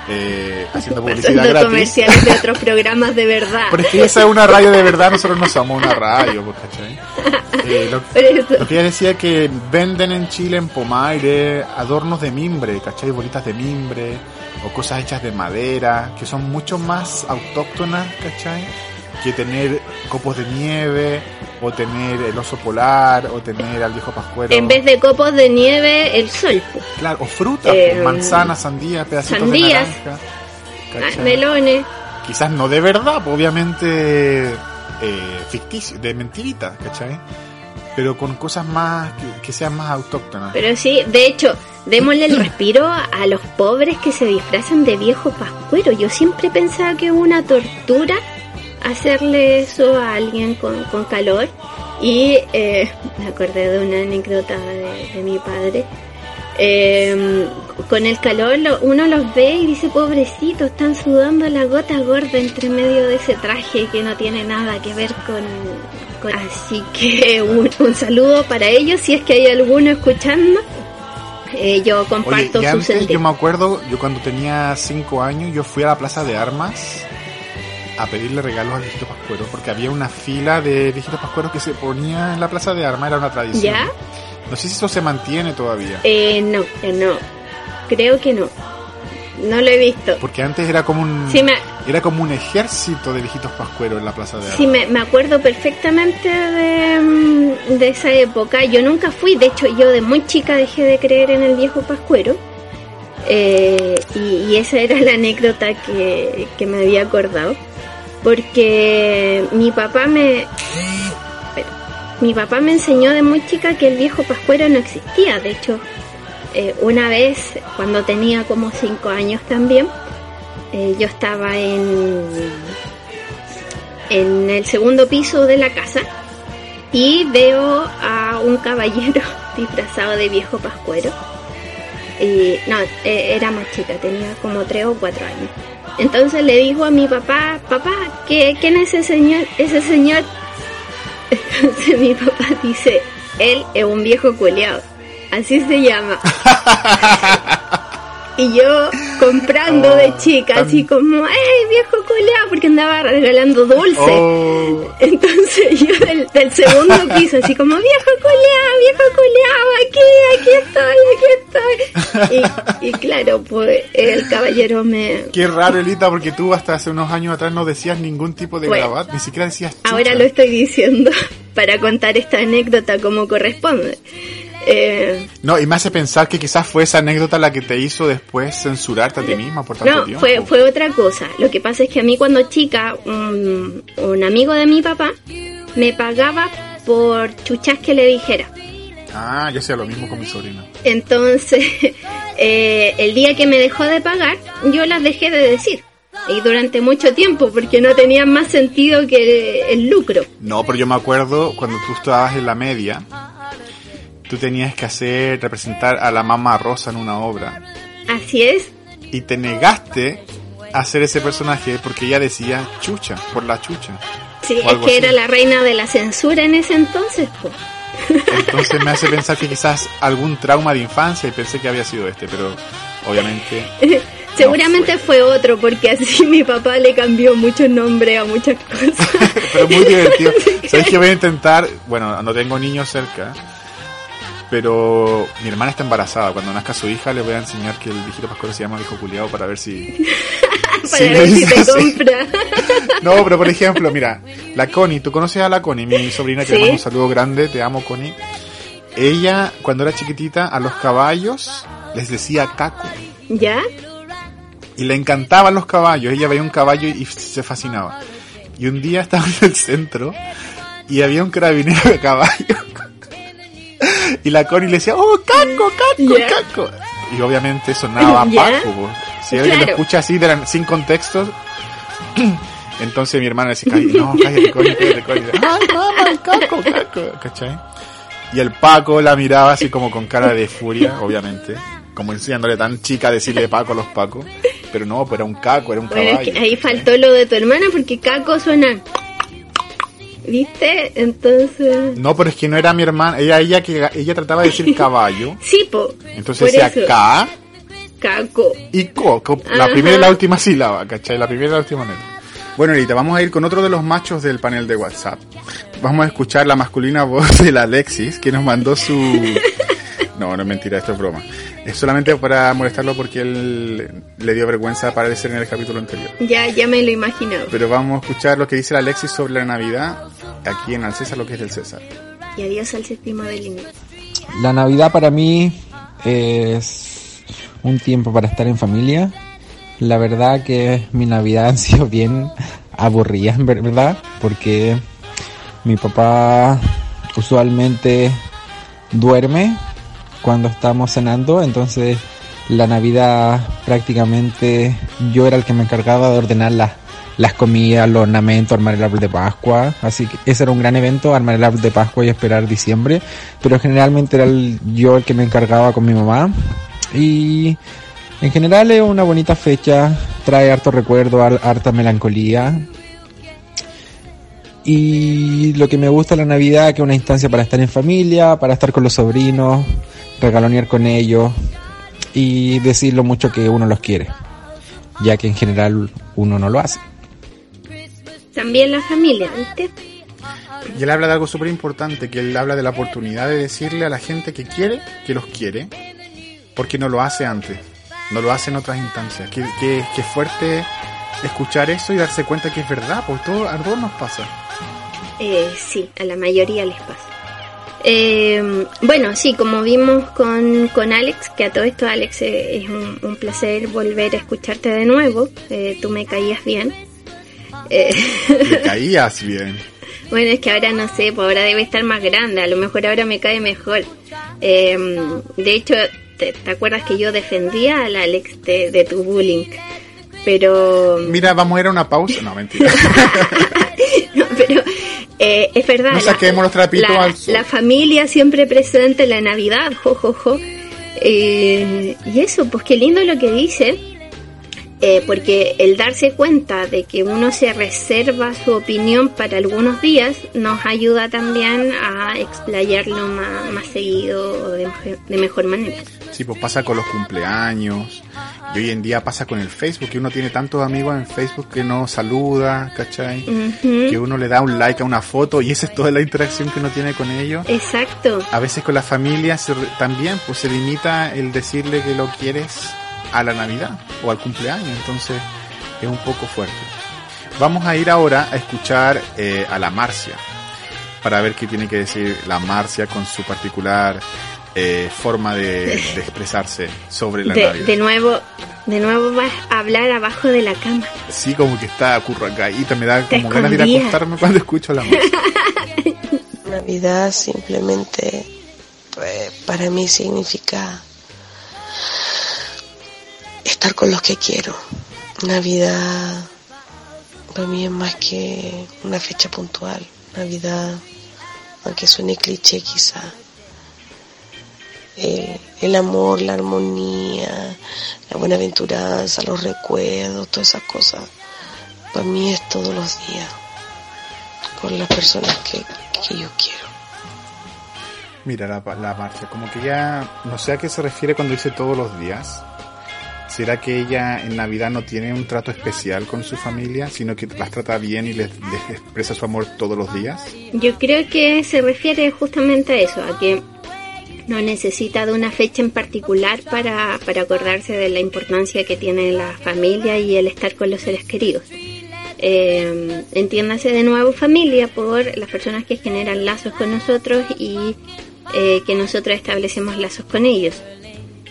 eh, haciendo publicidad gratis. comerciales de otros programas de verdad. Pero es que esa es una radio de verdad, nosotros no somos una radio, pues, ¿cachai? Eh, lo, lo que ella decía que venden en Chile, en Pomaire, adornos de mimbre, ¿cachai? Bolitas de mimbre, o cosas hechas de madera, que son mucho más autóctonas, ¿cachai? Que tener copos de nieve, o tener el oso polar, o tener al viejo pascuero. En vez de copos de nieve, el sol. pues. Claro, o frutas, Eh, pues, manzanas, sandías, pedacitos sandías. de naranja. Ah, melones. quizás no de verdad, obviamente eh, ficticio, de mentirita, ¿cachai? Pero con cosas más, que, que sean más autóctonas. Pero sí, de hecho, démosle el respiro a los pobres que se disfrazan de viejo pascuero. Yo siempre pensaba que es una tortura hacerle eso a alguien con, con calor. Y eh, me acordé de una anécdota de, de mi padre. Eh, con el calor lo- uno los ve y dice, pobrecito, están sudando la gota gorda entre medio de ese traje que no tiene nada que ver con... con- Así que un, un saludo para ellos si es que hay alguno escuchando. Eh, yo Oye, comparto y su antes yo me acuerdo, yo cuando tenía 5 años, yo fui a la plaza de armas a pedirle regalos al viejito pascuero, porque había una fila de viejitos pascueros que se ponía en la plaza de armas, era una tradición. ¿Ya? No sé si eso se mantiene todavía. Eh, no, eh, no. Creo que no. No lo he visto. Porque antes era como un Sí, me, era como un ejército de viejitos pascueros en la plaza de armas. sí me, me acuerdo perfectamente de, mm, de esa época. Yo nunca fui, de hecho yo de muy chica dejé de creer en el viejo pascuero. Eh, y, y esa era la anécdota que, que me había acordado. Porque mi papá me... espera, mi papá me enseñó de muy chica que el viejo pascuero no existía. De hecho, eh, una vez, cuando tenía como cinco años también, eh, yo estaba en, en el segundo piso de la casa y veo a un caballero disfrazado de viejo pascuero. No, eh, era más chica, tenía como tres o cuatro años. Entonces le dijo a mi papá, papá, ¿qué, ¿quién es ese señor? Ese señor. Entonces mi papá dice, él es un viejo culeado. Así se llama. Y yo comprando Oh, de chica, tan- así como, ¡ay, viejo culeado! Porque andaba regalando dulce. Oh, Entonces yo del, del segundo piso, así como, viejo culeado, viejo culeado, aquí, aquí estoy, aquí estoy. Y, y claro, pues el caballero me... qué raro, Elita, porque tú hasta hace unos años atrás no decías ningún tipo de Bueno. grabat, ni siquiera decías. Ahora lo estoy diciendo para contar esta anécdota como corresponde. Eh, No, y me hace pensar que quizás fue esa anécdota la que te hizo después censurarte a ti misma por tanto no, tiempo. fue, fue otra cosa. Lo que pasa es que a mí cuando chica, un, un amigo de mi papá me pagaba por chuchas que le dijera. Ah, yo hacía lo mismo con mi sobrina. Entonces, eh, el día que me dejó de pagar, yo las dejé de decir. Y durante mucho tiempo, porque no tenían más sentido que el lucro. No, pero yo me acuerdo cuando tú estabas en la media, tú tenías que hacer, representar a la mamá Rosa en una obra. Así es. Y te negaste a hacer ese personaje porque ella decía chucha, por la chucha. Sí, es que así. era la reina de la censura en ese entonces. pues. Entonces me hace pensar que quizás algún trauma de infancia y pensé que había sido este, pero obviamente Seguramente fue. otro, porque así mi papá le cambió mucho nombre a muchas cosas. pero muy divertido. ¿Sabes que voy a intentar? Bueno, no tengo niños cerca, pero mi hermana está embarazada. Cuando nazca su hija le voy a enseñar que el viejito pascuero se llama viejo culiao para ver si... para ver si te compra. No, pero por ejemplo, mira, la Connie, tú conoces a la Connie, mi sobrina, que Sí. le mando un saludo grande, te amo Connie. Ella, cuando era chiquitita, a los caballos les decía caco. ¿Ya? Y le encantaban los caballos, ella veía un caballo y se fascinaba. Y un día estaba en el centro y había un carabinero de caballo. Y la Connie le decía, oh, Caco, Caco. Caco. Y obviamente sonaba Ya. Paco. Si alguien lo escucha así, de sin contextos, entonces mi hermana decía, "Cállate, no, cállate, Connie, cállate, Connie. Ay, mamá, el Caco, Caco. ¿Cachai? Y el Paco la miraba así como con cara de furia, obviamente. Como enseñándole tan chica a decirle Paco a los Pacos. Pero no, pues era un caco, era un Bueno, es caballo. que ahí faltó lo de tu hermana porque Caco suena. ¿Viste? Entonces. No, pero es que no era mi hermana. Ella, ella, que, ella trataba de decir caballo. Sí, po. Entonces decía eso. K Caco. y Co. co- la Ajá. primera y la última sílaba, ¿cachai? La primera y la última letra. Bueno, ahorita vamos a ir con otro de los machos del panel de WhatsApp. Vamos a escuchar la masculina voz de la Alexis, que nos mandó su... No, no es mentira, esto es broma. Es solamente para molestarlo porque él le dio vergüenza aparecer en el capítulo anterior. Ya, ya me lo imaginaba. Pero vamos a escuchar lo que dice la Alexis sobre la Navidad, aquí en Al César, lo que es del César. Y adiós al séptimo del inicio. La Navidad para mí es un tiempo para estar en familia. La verdad que mi Navidad han sido bien aburridas, ¿verdad? Porque mi papá usualmente duerme cuando estamos cenando, entonces la Navidad prácticamente yo era el que me encargaba de ordenar las las comidas, los ornamentos, armar el árbol de Pascua, así que ese era un gran evento, armar el árbol de Pascua y esperar diciembre, pero generalmente era yo el que me encargaba con mi mamá. Y en general es una bonita fecha, trae harto recuerdo, har- harta melancolía. Y lo que me gusta la Navidad que es una instancia para estar en familia, para estar con los sobrinos, regalonear con ellos y decir lo mucho que uno los quiere, ya que en general uno no lo hace. También la familia, ¿viste? Y él habla de algo súper importante, que él habla de la oportunidad de decirle a la gente que quiere, que los quiere, porque no lo hace antes, no lo hace en otras instancias. Qué, qué, qué fuerte escuchar eso y darse cuenta que es verdad, porque todo, a todos nos pasa. Eh, sí, a la mayoría les pasa. Eh, bueno, sí, como vimos con, con Alex, que a todo esto, Alex, eh, es un, un placer volver a escucharte de nuevo. Eh, tú me caías bien. Eh, Le caías bien. bueno, es que ahora no sé, pues ahora debe estar más grande, a lo mejor ahora me cae mejor. Eh, de hecho, te, te acuerdas que yo defendía al Alex de, de tu bullying? Pero... Mira, vamos a ir a una pausa. No, mentira. No, pero eh, es verdad. No saquemos los trapitos la, al sol. la familia siempre presente en la Navidad, jo, jo, jo. Eh, y eso, pues qué lindo lo que dice. Eh, porque el darse cuenta de que uno se reserva su opinión para algunos días nos ayuda también a explayarlo más, más seguido o de, mejor- de mejor manera. Sí, pues pasa con los cumpleaños. Y hoy en día pasa con el Facebook, que uno tiene tantos amigos en Facebook que no saluda, ¿cachai? Que uno le da un like a una foto y esa es toda la interacción que uno tiene con ellos. Exacto. A veces con la familia se también pues se limita el decirle que lo quieres a la Navidad o al cumpleaños, entonces es un poco fuerte. Vamos a ir ahora a escuchar eh, a la Marcia para ver qué tiene que decir la Marcia con su particular eh, forma de, de expresarse sobre la De, Navidad. de nuevo, de nuevo vas a hablar abajo de la cama. Sí, como que está curracadita, me da como ganas de ir a acostarme cuando escucho a la Marcia. Navidad simplemente pues, para mí significa estar con los que quiero. Navidad para mí es más que una fecha puntual. Navidad, aunque suene cliché quizá, eh, el amor, la armonía, la buenaventuranza, los recuerdos, todas esas cosas, para mí es todos los días, con las personas que, que yo quiero. Mira la, la Marcia, como que ya no sé a qué se refiere cuando dice todos los días. ¿Será que ella en Navidad no tiene un trato especial con su familia, sino que las trata bien y les, expresa su amor todos los días? Yo creo que se refiere justamente a eso, a que no necesita de una fecha en particular para, para acordarse de la importancia que tiene la familia y el estar con los seres queridos. Eh, entiéndase de nuevo familia por las personas que generan lazos con nosotros y eh, que nosotros establecemos lazos con ellos.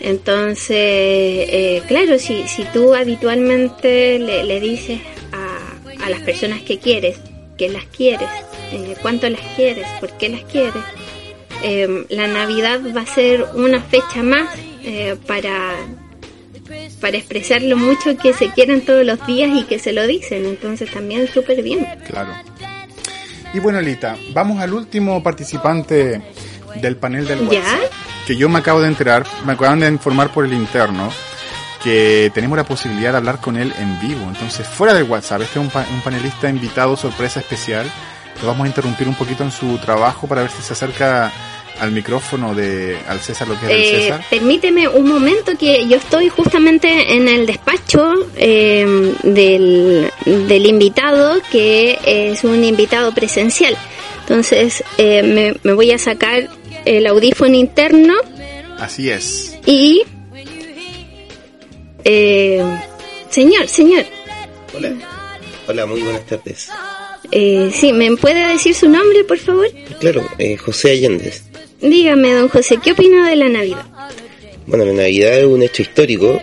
Entonces, eh, claro, si, si tú habitualmente le, le dices a, a las personas que quieres, que las quieres, eh, cuánto las quieres, por qué las quieres. Eh, la Navidad va a ser una fecha más eh, para, para expresar lo mucho que se quieren todos los días y que se lo dicen. Entonces también súper bien. Claro. Y bueno, Lita, vamos al último participante del panel del ¿Ya? Que yo me acabo de enterar, me acaban de informar por el interno que tenemos la posibilidad de hablar con él en vivo. Entonces, fuera del WhatsApp, este es un, pa- un panelista invitado, sorpresa especial. Lo vamos a interrumpir un poquito en su trabajo para ver si se acerca al micrófono de al César lo que es del Eh, César. permíteme un momento que yo estoy justamente en el despacho eh, del, del invitado, que es un invitado presencial. Entonces eh, me, me voy a sacar el audífono interno Así es. y... Eh, señor, señor, Hola. Hola, muy buenas tardes. eh, sí, ¿me puede decir su nombre, por favor? Claro, eh, José Allendez. Dígame, don José, ¿qué opina de la Navidad? Bueno, la Navidad es un hecho histórico.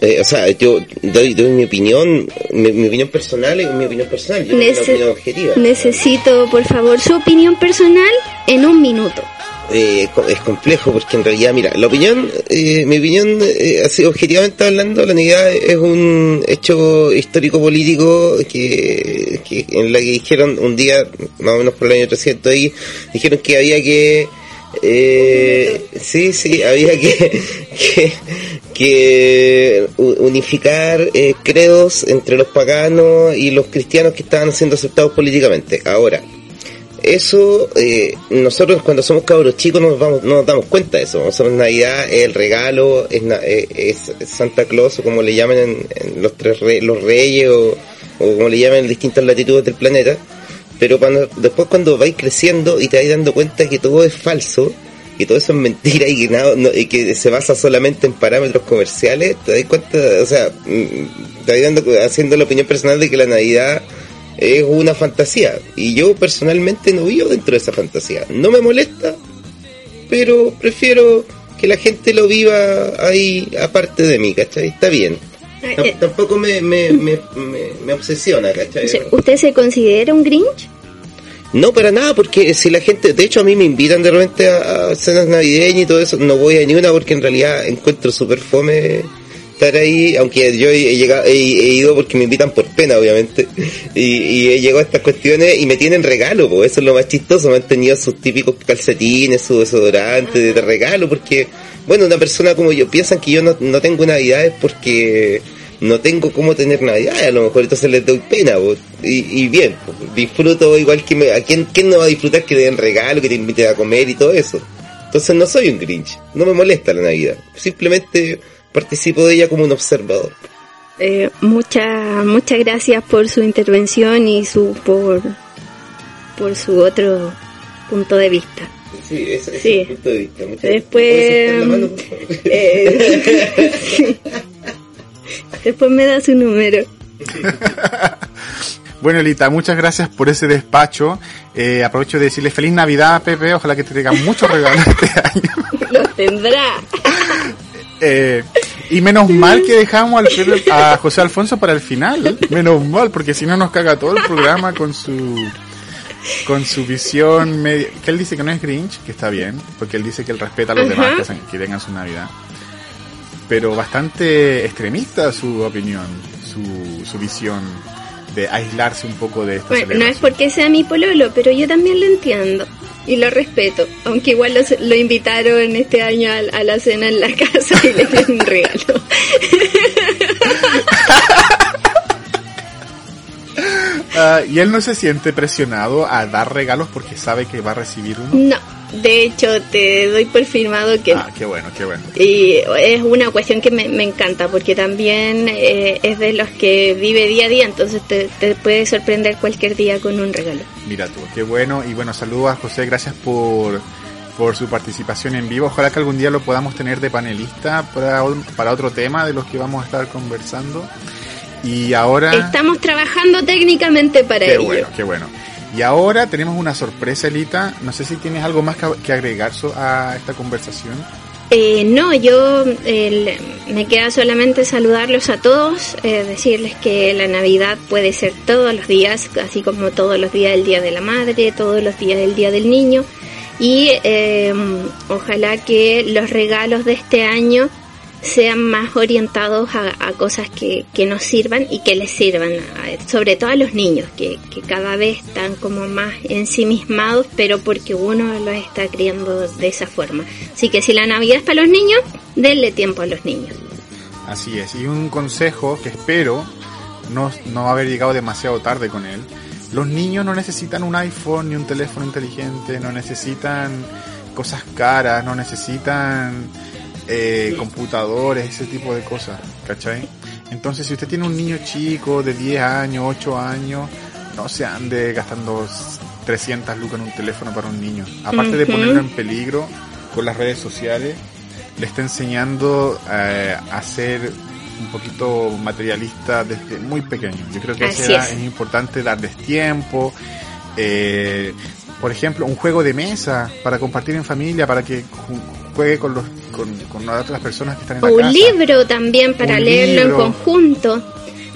Eh, o sea, yo doy, doy mi opinión, mi, mi opinión personal es mi opinión personal. Yo tengo una Nece- opinión objetiva. Necesito, por favor, su opinión personal en un minuto. Eh, es complejo porque en realidad, mira, la opinión, eh, mi opinión, eh, así objetivamente hablando, la Navidad es un hecho histórico político que, en la que dijeron un día, más o menos por el año 300 ahí, dijeron que había que eh, sí, sí, había que, que, que unificar eh, credos entre los paganos y los cristianos que estaban siendo aceptados políticamente. Ahora, eso, eh, nosotros cuando somos cabros chicos nos, vamos, no nos damos cuenta de eso. Nosotros Navidad es el regalo, eh, es Santa Claus o como le llaman en los tres re- los reyes o, o como le llaman en distintas latitudes del planeta. Pero cuando, después cuando vais creciendo y te vais dando cuenta que todo es falso, que todo eso es mentira y que, nada, no- y que se basa solamente en parámetros comerciales, te das cuenta, o sea, mm, te vas dando, haciendo la opinión personal de que la Navidad es una fantasía. Y yo personalmente no vivo dentro de esa fantasía. No me molesta, pero prefiero que la gente lo viva ahí aparte de mí, ¿cachai? Está bien. Tam- eh, Tampoco me, me, me, me, me obsesiona, ¿cachai? ¿Usted se considera un Grinch? No, para nada, porque si la gente, de hecho a mí me invitan de repente a, a cenas navideñas y todo eso, no voy a ni una porque en realidad encuentro súper fome estar ahí, aunque yo he, llegado, he, he ido porque me invitan por pena, obviamente, y, y he llegado a estas cuestiones y me tienen regalo, pues eso es lo más chistoso, me han tenido sus típicos calcetines, su desodorante de, de regalo, porque, bueno, una persona como yo piensan que yo no, no tengo navidades porque no tengo cómo tener navidad, a lo mejor entonces les doy pena, po. y, y bien, po, disfruto igual que me, a quién, quién no va a disfrutar que te den regalo, que te inviten a comer y todo eso. Entonces no soy un Grinch, no me molesta la Navidad, simplemente participo de ella como un observador. Eh, muchas muchas gracias por su intervención y su por por su otro punto de vista. Sí, ese, ese Sí. es el punto de vista. Muchas Después, eh, sí. Después me da su número. Bueno, Elita, muchas gracias por ese despacho. Eh, aprovecho de decirle feliz Navidad, Pepe. Ojalá que te traigan muchos regalos este año. Los tendrá. Eh, y menos mal que dejamos al a José Alfonso para el final. Menos mal, porque si no nos caga todo el programa con su con su visión media, que él dice que no es Grinch, que está bien, porque él dice que él respeta a los demás que, que tengan su Navidad. Pero bastante extremista su opinión, su, su visión de aislarse un poco de esta Bueno, no es porque sea mi pololo, pero yo también lo entiendo y lo respeto. Aunque igual los- lo invitaron este año a, a la cena en la casa y le dieron un regalo. Ah, y él no se siente presionado a dar regalos porque sabe que va a recibir uno. No, de hecho te doy por firmado que Ah, qué bueno, qué bueno. Y es una cuestión que me, me encanta porque también eh, es de los que vive día a día, entonces te, te puede sorprender cualquier día con un regalo. Mira tú, qué bueno. Y bueno, saludos a José, gracias por, por su participación en vivo. Ojalá que algún día lo podamos tener de panelista para, para otro tema de los que vamos a estar conversando. Y ahora... Estamos trabajando técnicamente para Qué ello. bueno, qué bueno. Y ahora tenemos una sorpresa, Elita. No sé si tienes algo más que, agregar a esta conversación. Eh, no, yo el- me queda solamente saludarlos a todos, eh, decirles que la Navidad puede ser todos los días, así como todos los días del Día de la Madre, todos los días del Día del Niño, y eh, ojalá que los regalos de este año sean más orientados a, a cosas que, que nos sirvan y que les sirvan, a- sobre todo a los niños, que, que cada vez están como más ensimismados, pero porque uno los está criando de esa forma. Así que si la Navidad es para los niños, denle tiempo a los niños. Así es. Y un consejo que espero no, no haber llegado demasiado tarde con él. Los niños no necesitan un iPhone ni un teléfono inteligente, no necesitan cosas caras, no necesitan eh, computadores, ese tipo de cosas, ¿cachai? Entonces, si usted tiene un niño chico de 10 años, 8 años, no se ande gastando 300 lucas en un teléfono para un niño. Aparte de ponerlo en peligro con las redes sociales, le está enseñando eh, a ser un poquito materialista desde muy pequeño. Yo creo que Así es. es importante darles tiempo. eh, por ejemplo, un juego de mesa para compartir en familia, para que juegue con, los, con, con otras personas que están en O la un casa. libro también para Un leerlo libro. en conjunto.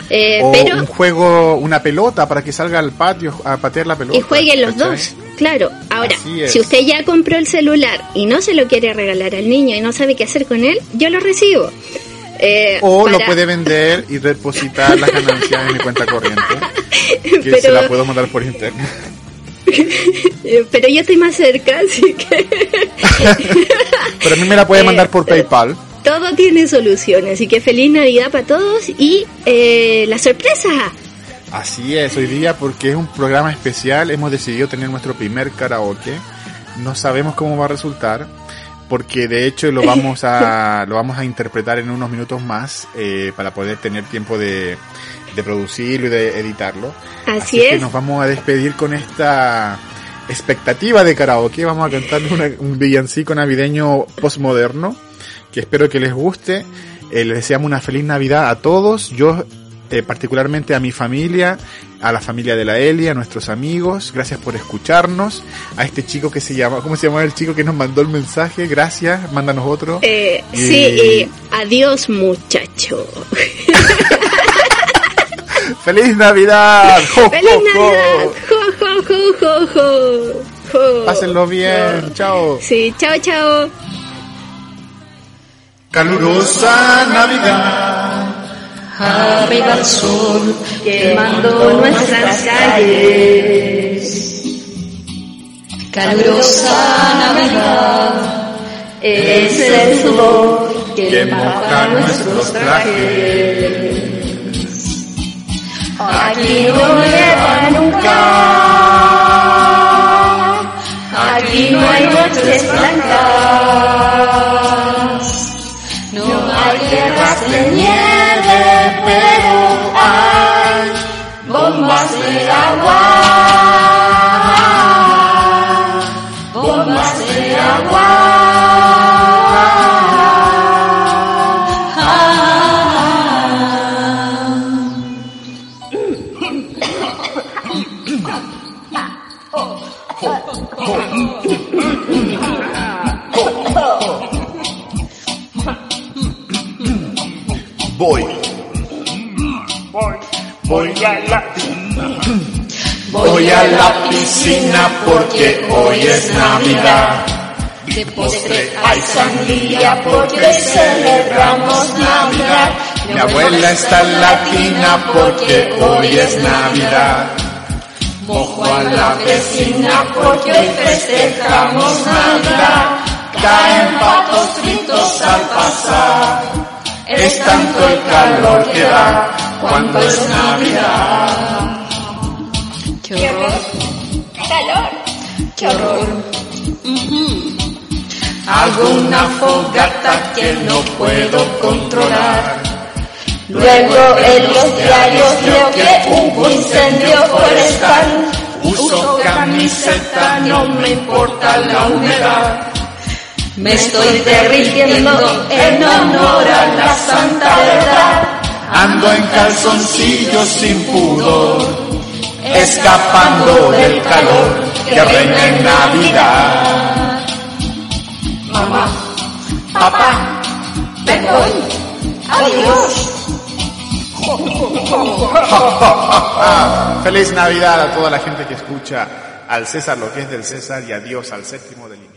Eh, o pero un juego, una pelota para que salga al patio a patear la pelota. y jueguen los ¿cachai? dos. Claro, ahora, si usted ya compró el celular y no se lo quiere regalar al niño y no sabe qué hacer con él, yo lo recibo. Eh, O lo puede vender y depositar las ganancias en mi cuenta corriente. Que Pero- se la puedo mandar por internet. Eh, pero yo estoy más cerca, así que Pero a mí me la puede mandar por PayPal. todo tiene solución. Así que feliz Navidad para todos y eh, la sorpresa. Así es, hoy día porque es un programa especial hemos decidido tener nuestro primer karaoke. No sabemos cómo va a resultar porque de hecho lo vamos a lo vamos a interpretar en unos minutos más eh, para poder tener tiempo de, de producirlo y de editarlo. Así es. nos vamos a despedir con esta expectativa de karaoke. Vamos a cantar una- un villancico navideño postmoderno que espero que les guste. Eh, les deseamos una feliz Navidad a todos. Yo eh, particularmente a mi familia, a la familia de la Elia, a nuestros amigos. Gracias por escucharnos. A este chico que se llama, ¿cómo se llama el chico que nos mandó el mensaje? Gracias, mándanos otro. Eh, Y- Sí, y adiós muchacho. ¡Feliz Navidad! ¡Jo, ¡Feliz! Navidad! ¡Jo, jo, jo, jo, jo! Jo. Pásenlo bien, chao. Sí, chao, chao. Calurosa Navidad. Arriba el sol quemando nuestras calles. Calurosa Navidad es el sudor que moja nuestros trajes. Aquí no nieva nunca. Aquí no hay noches blancas. No hay guerras de nieve, pero hay bombas de agua. Voy. Voy a la Voy a la piscina porque hoy es Navidad. De postre hay sandía porque celebramos Navidad. Mi abuela está en la tina porque hoy es Navidad. Mojo a la vecina porque hoy festejamos Navidad. Caen patos fritos al pasar. Es tanto el calor que da cuando es Navidad. ¡Qué horror! ¡Calor! ¡Qué horror! Hago una fogata que no puedo controlar. Luego en los diarios leo que hubo incendio forestal. Uso camiseta, no me importa la humedad. Me estoy derritiendo en honor a la santa verdad. Ando en calzoncillos sin pudor, escapando del calor que reina en Navidad. Mamá, Papá, me voy. Adiós. Feliz Navidad a toda la gente que escucha al César lo que es del César y adiós al séptimo del infierno.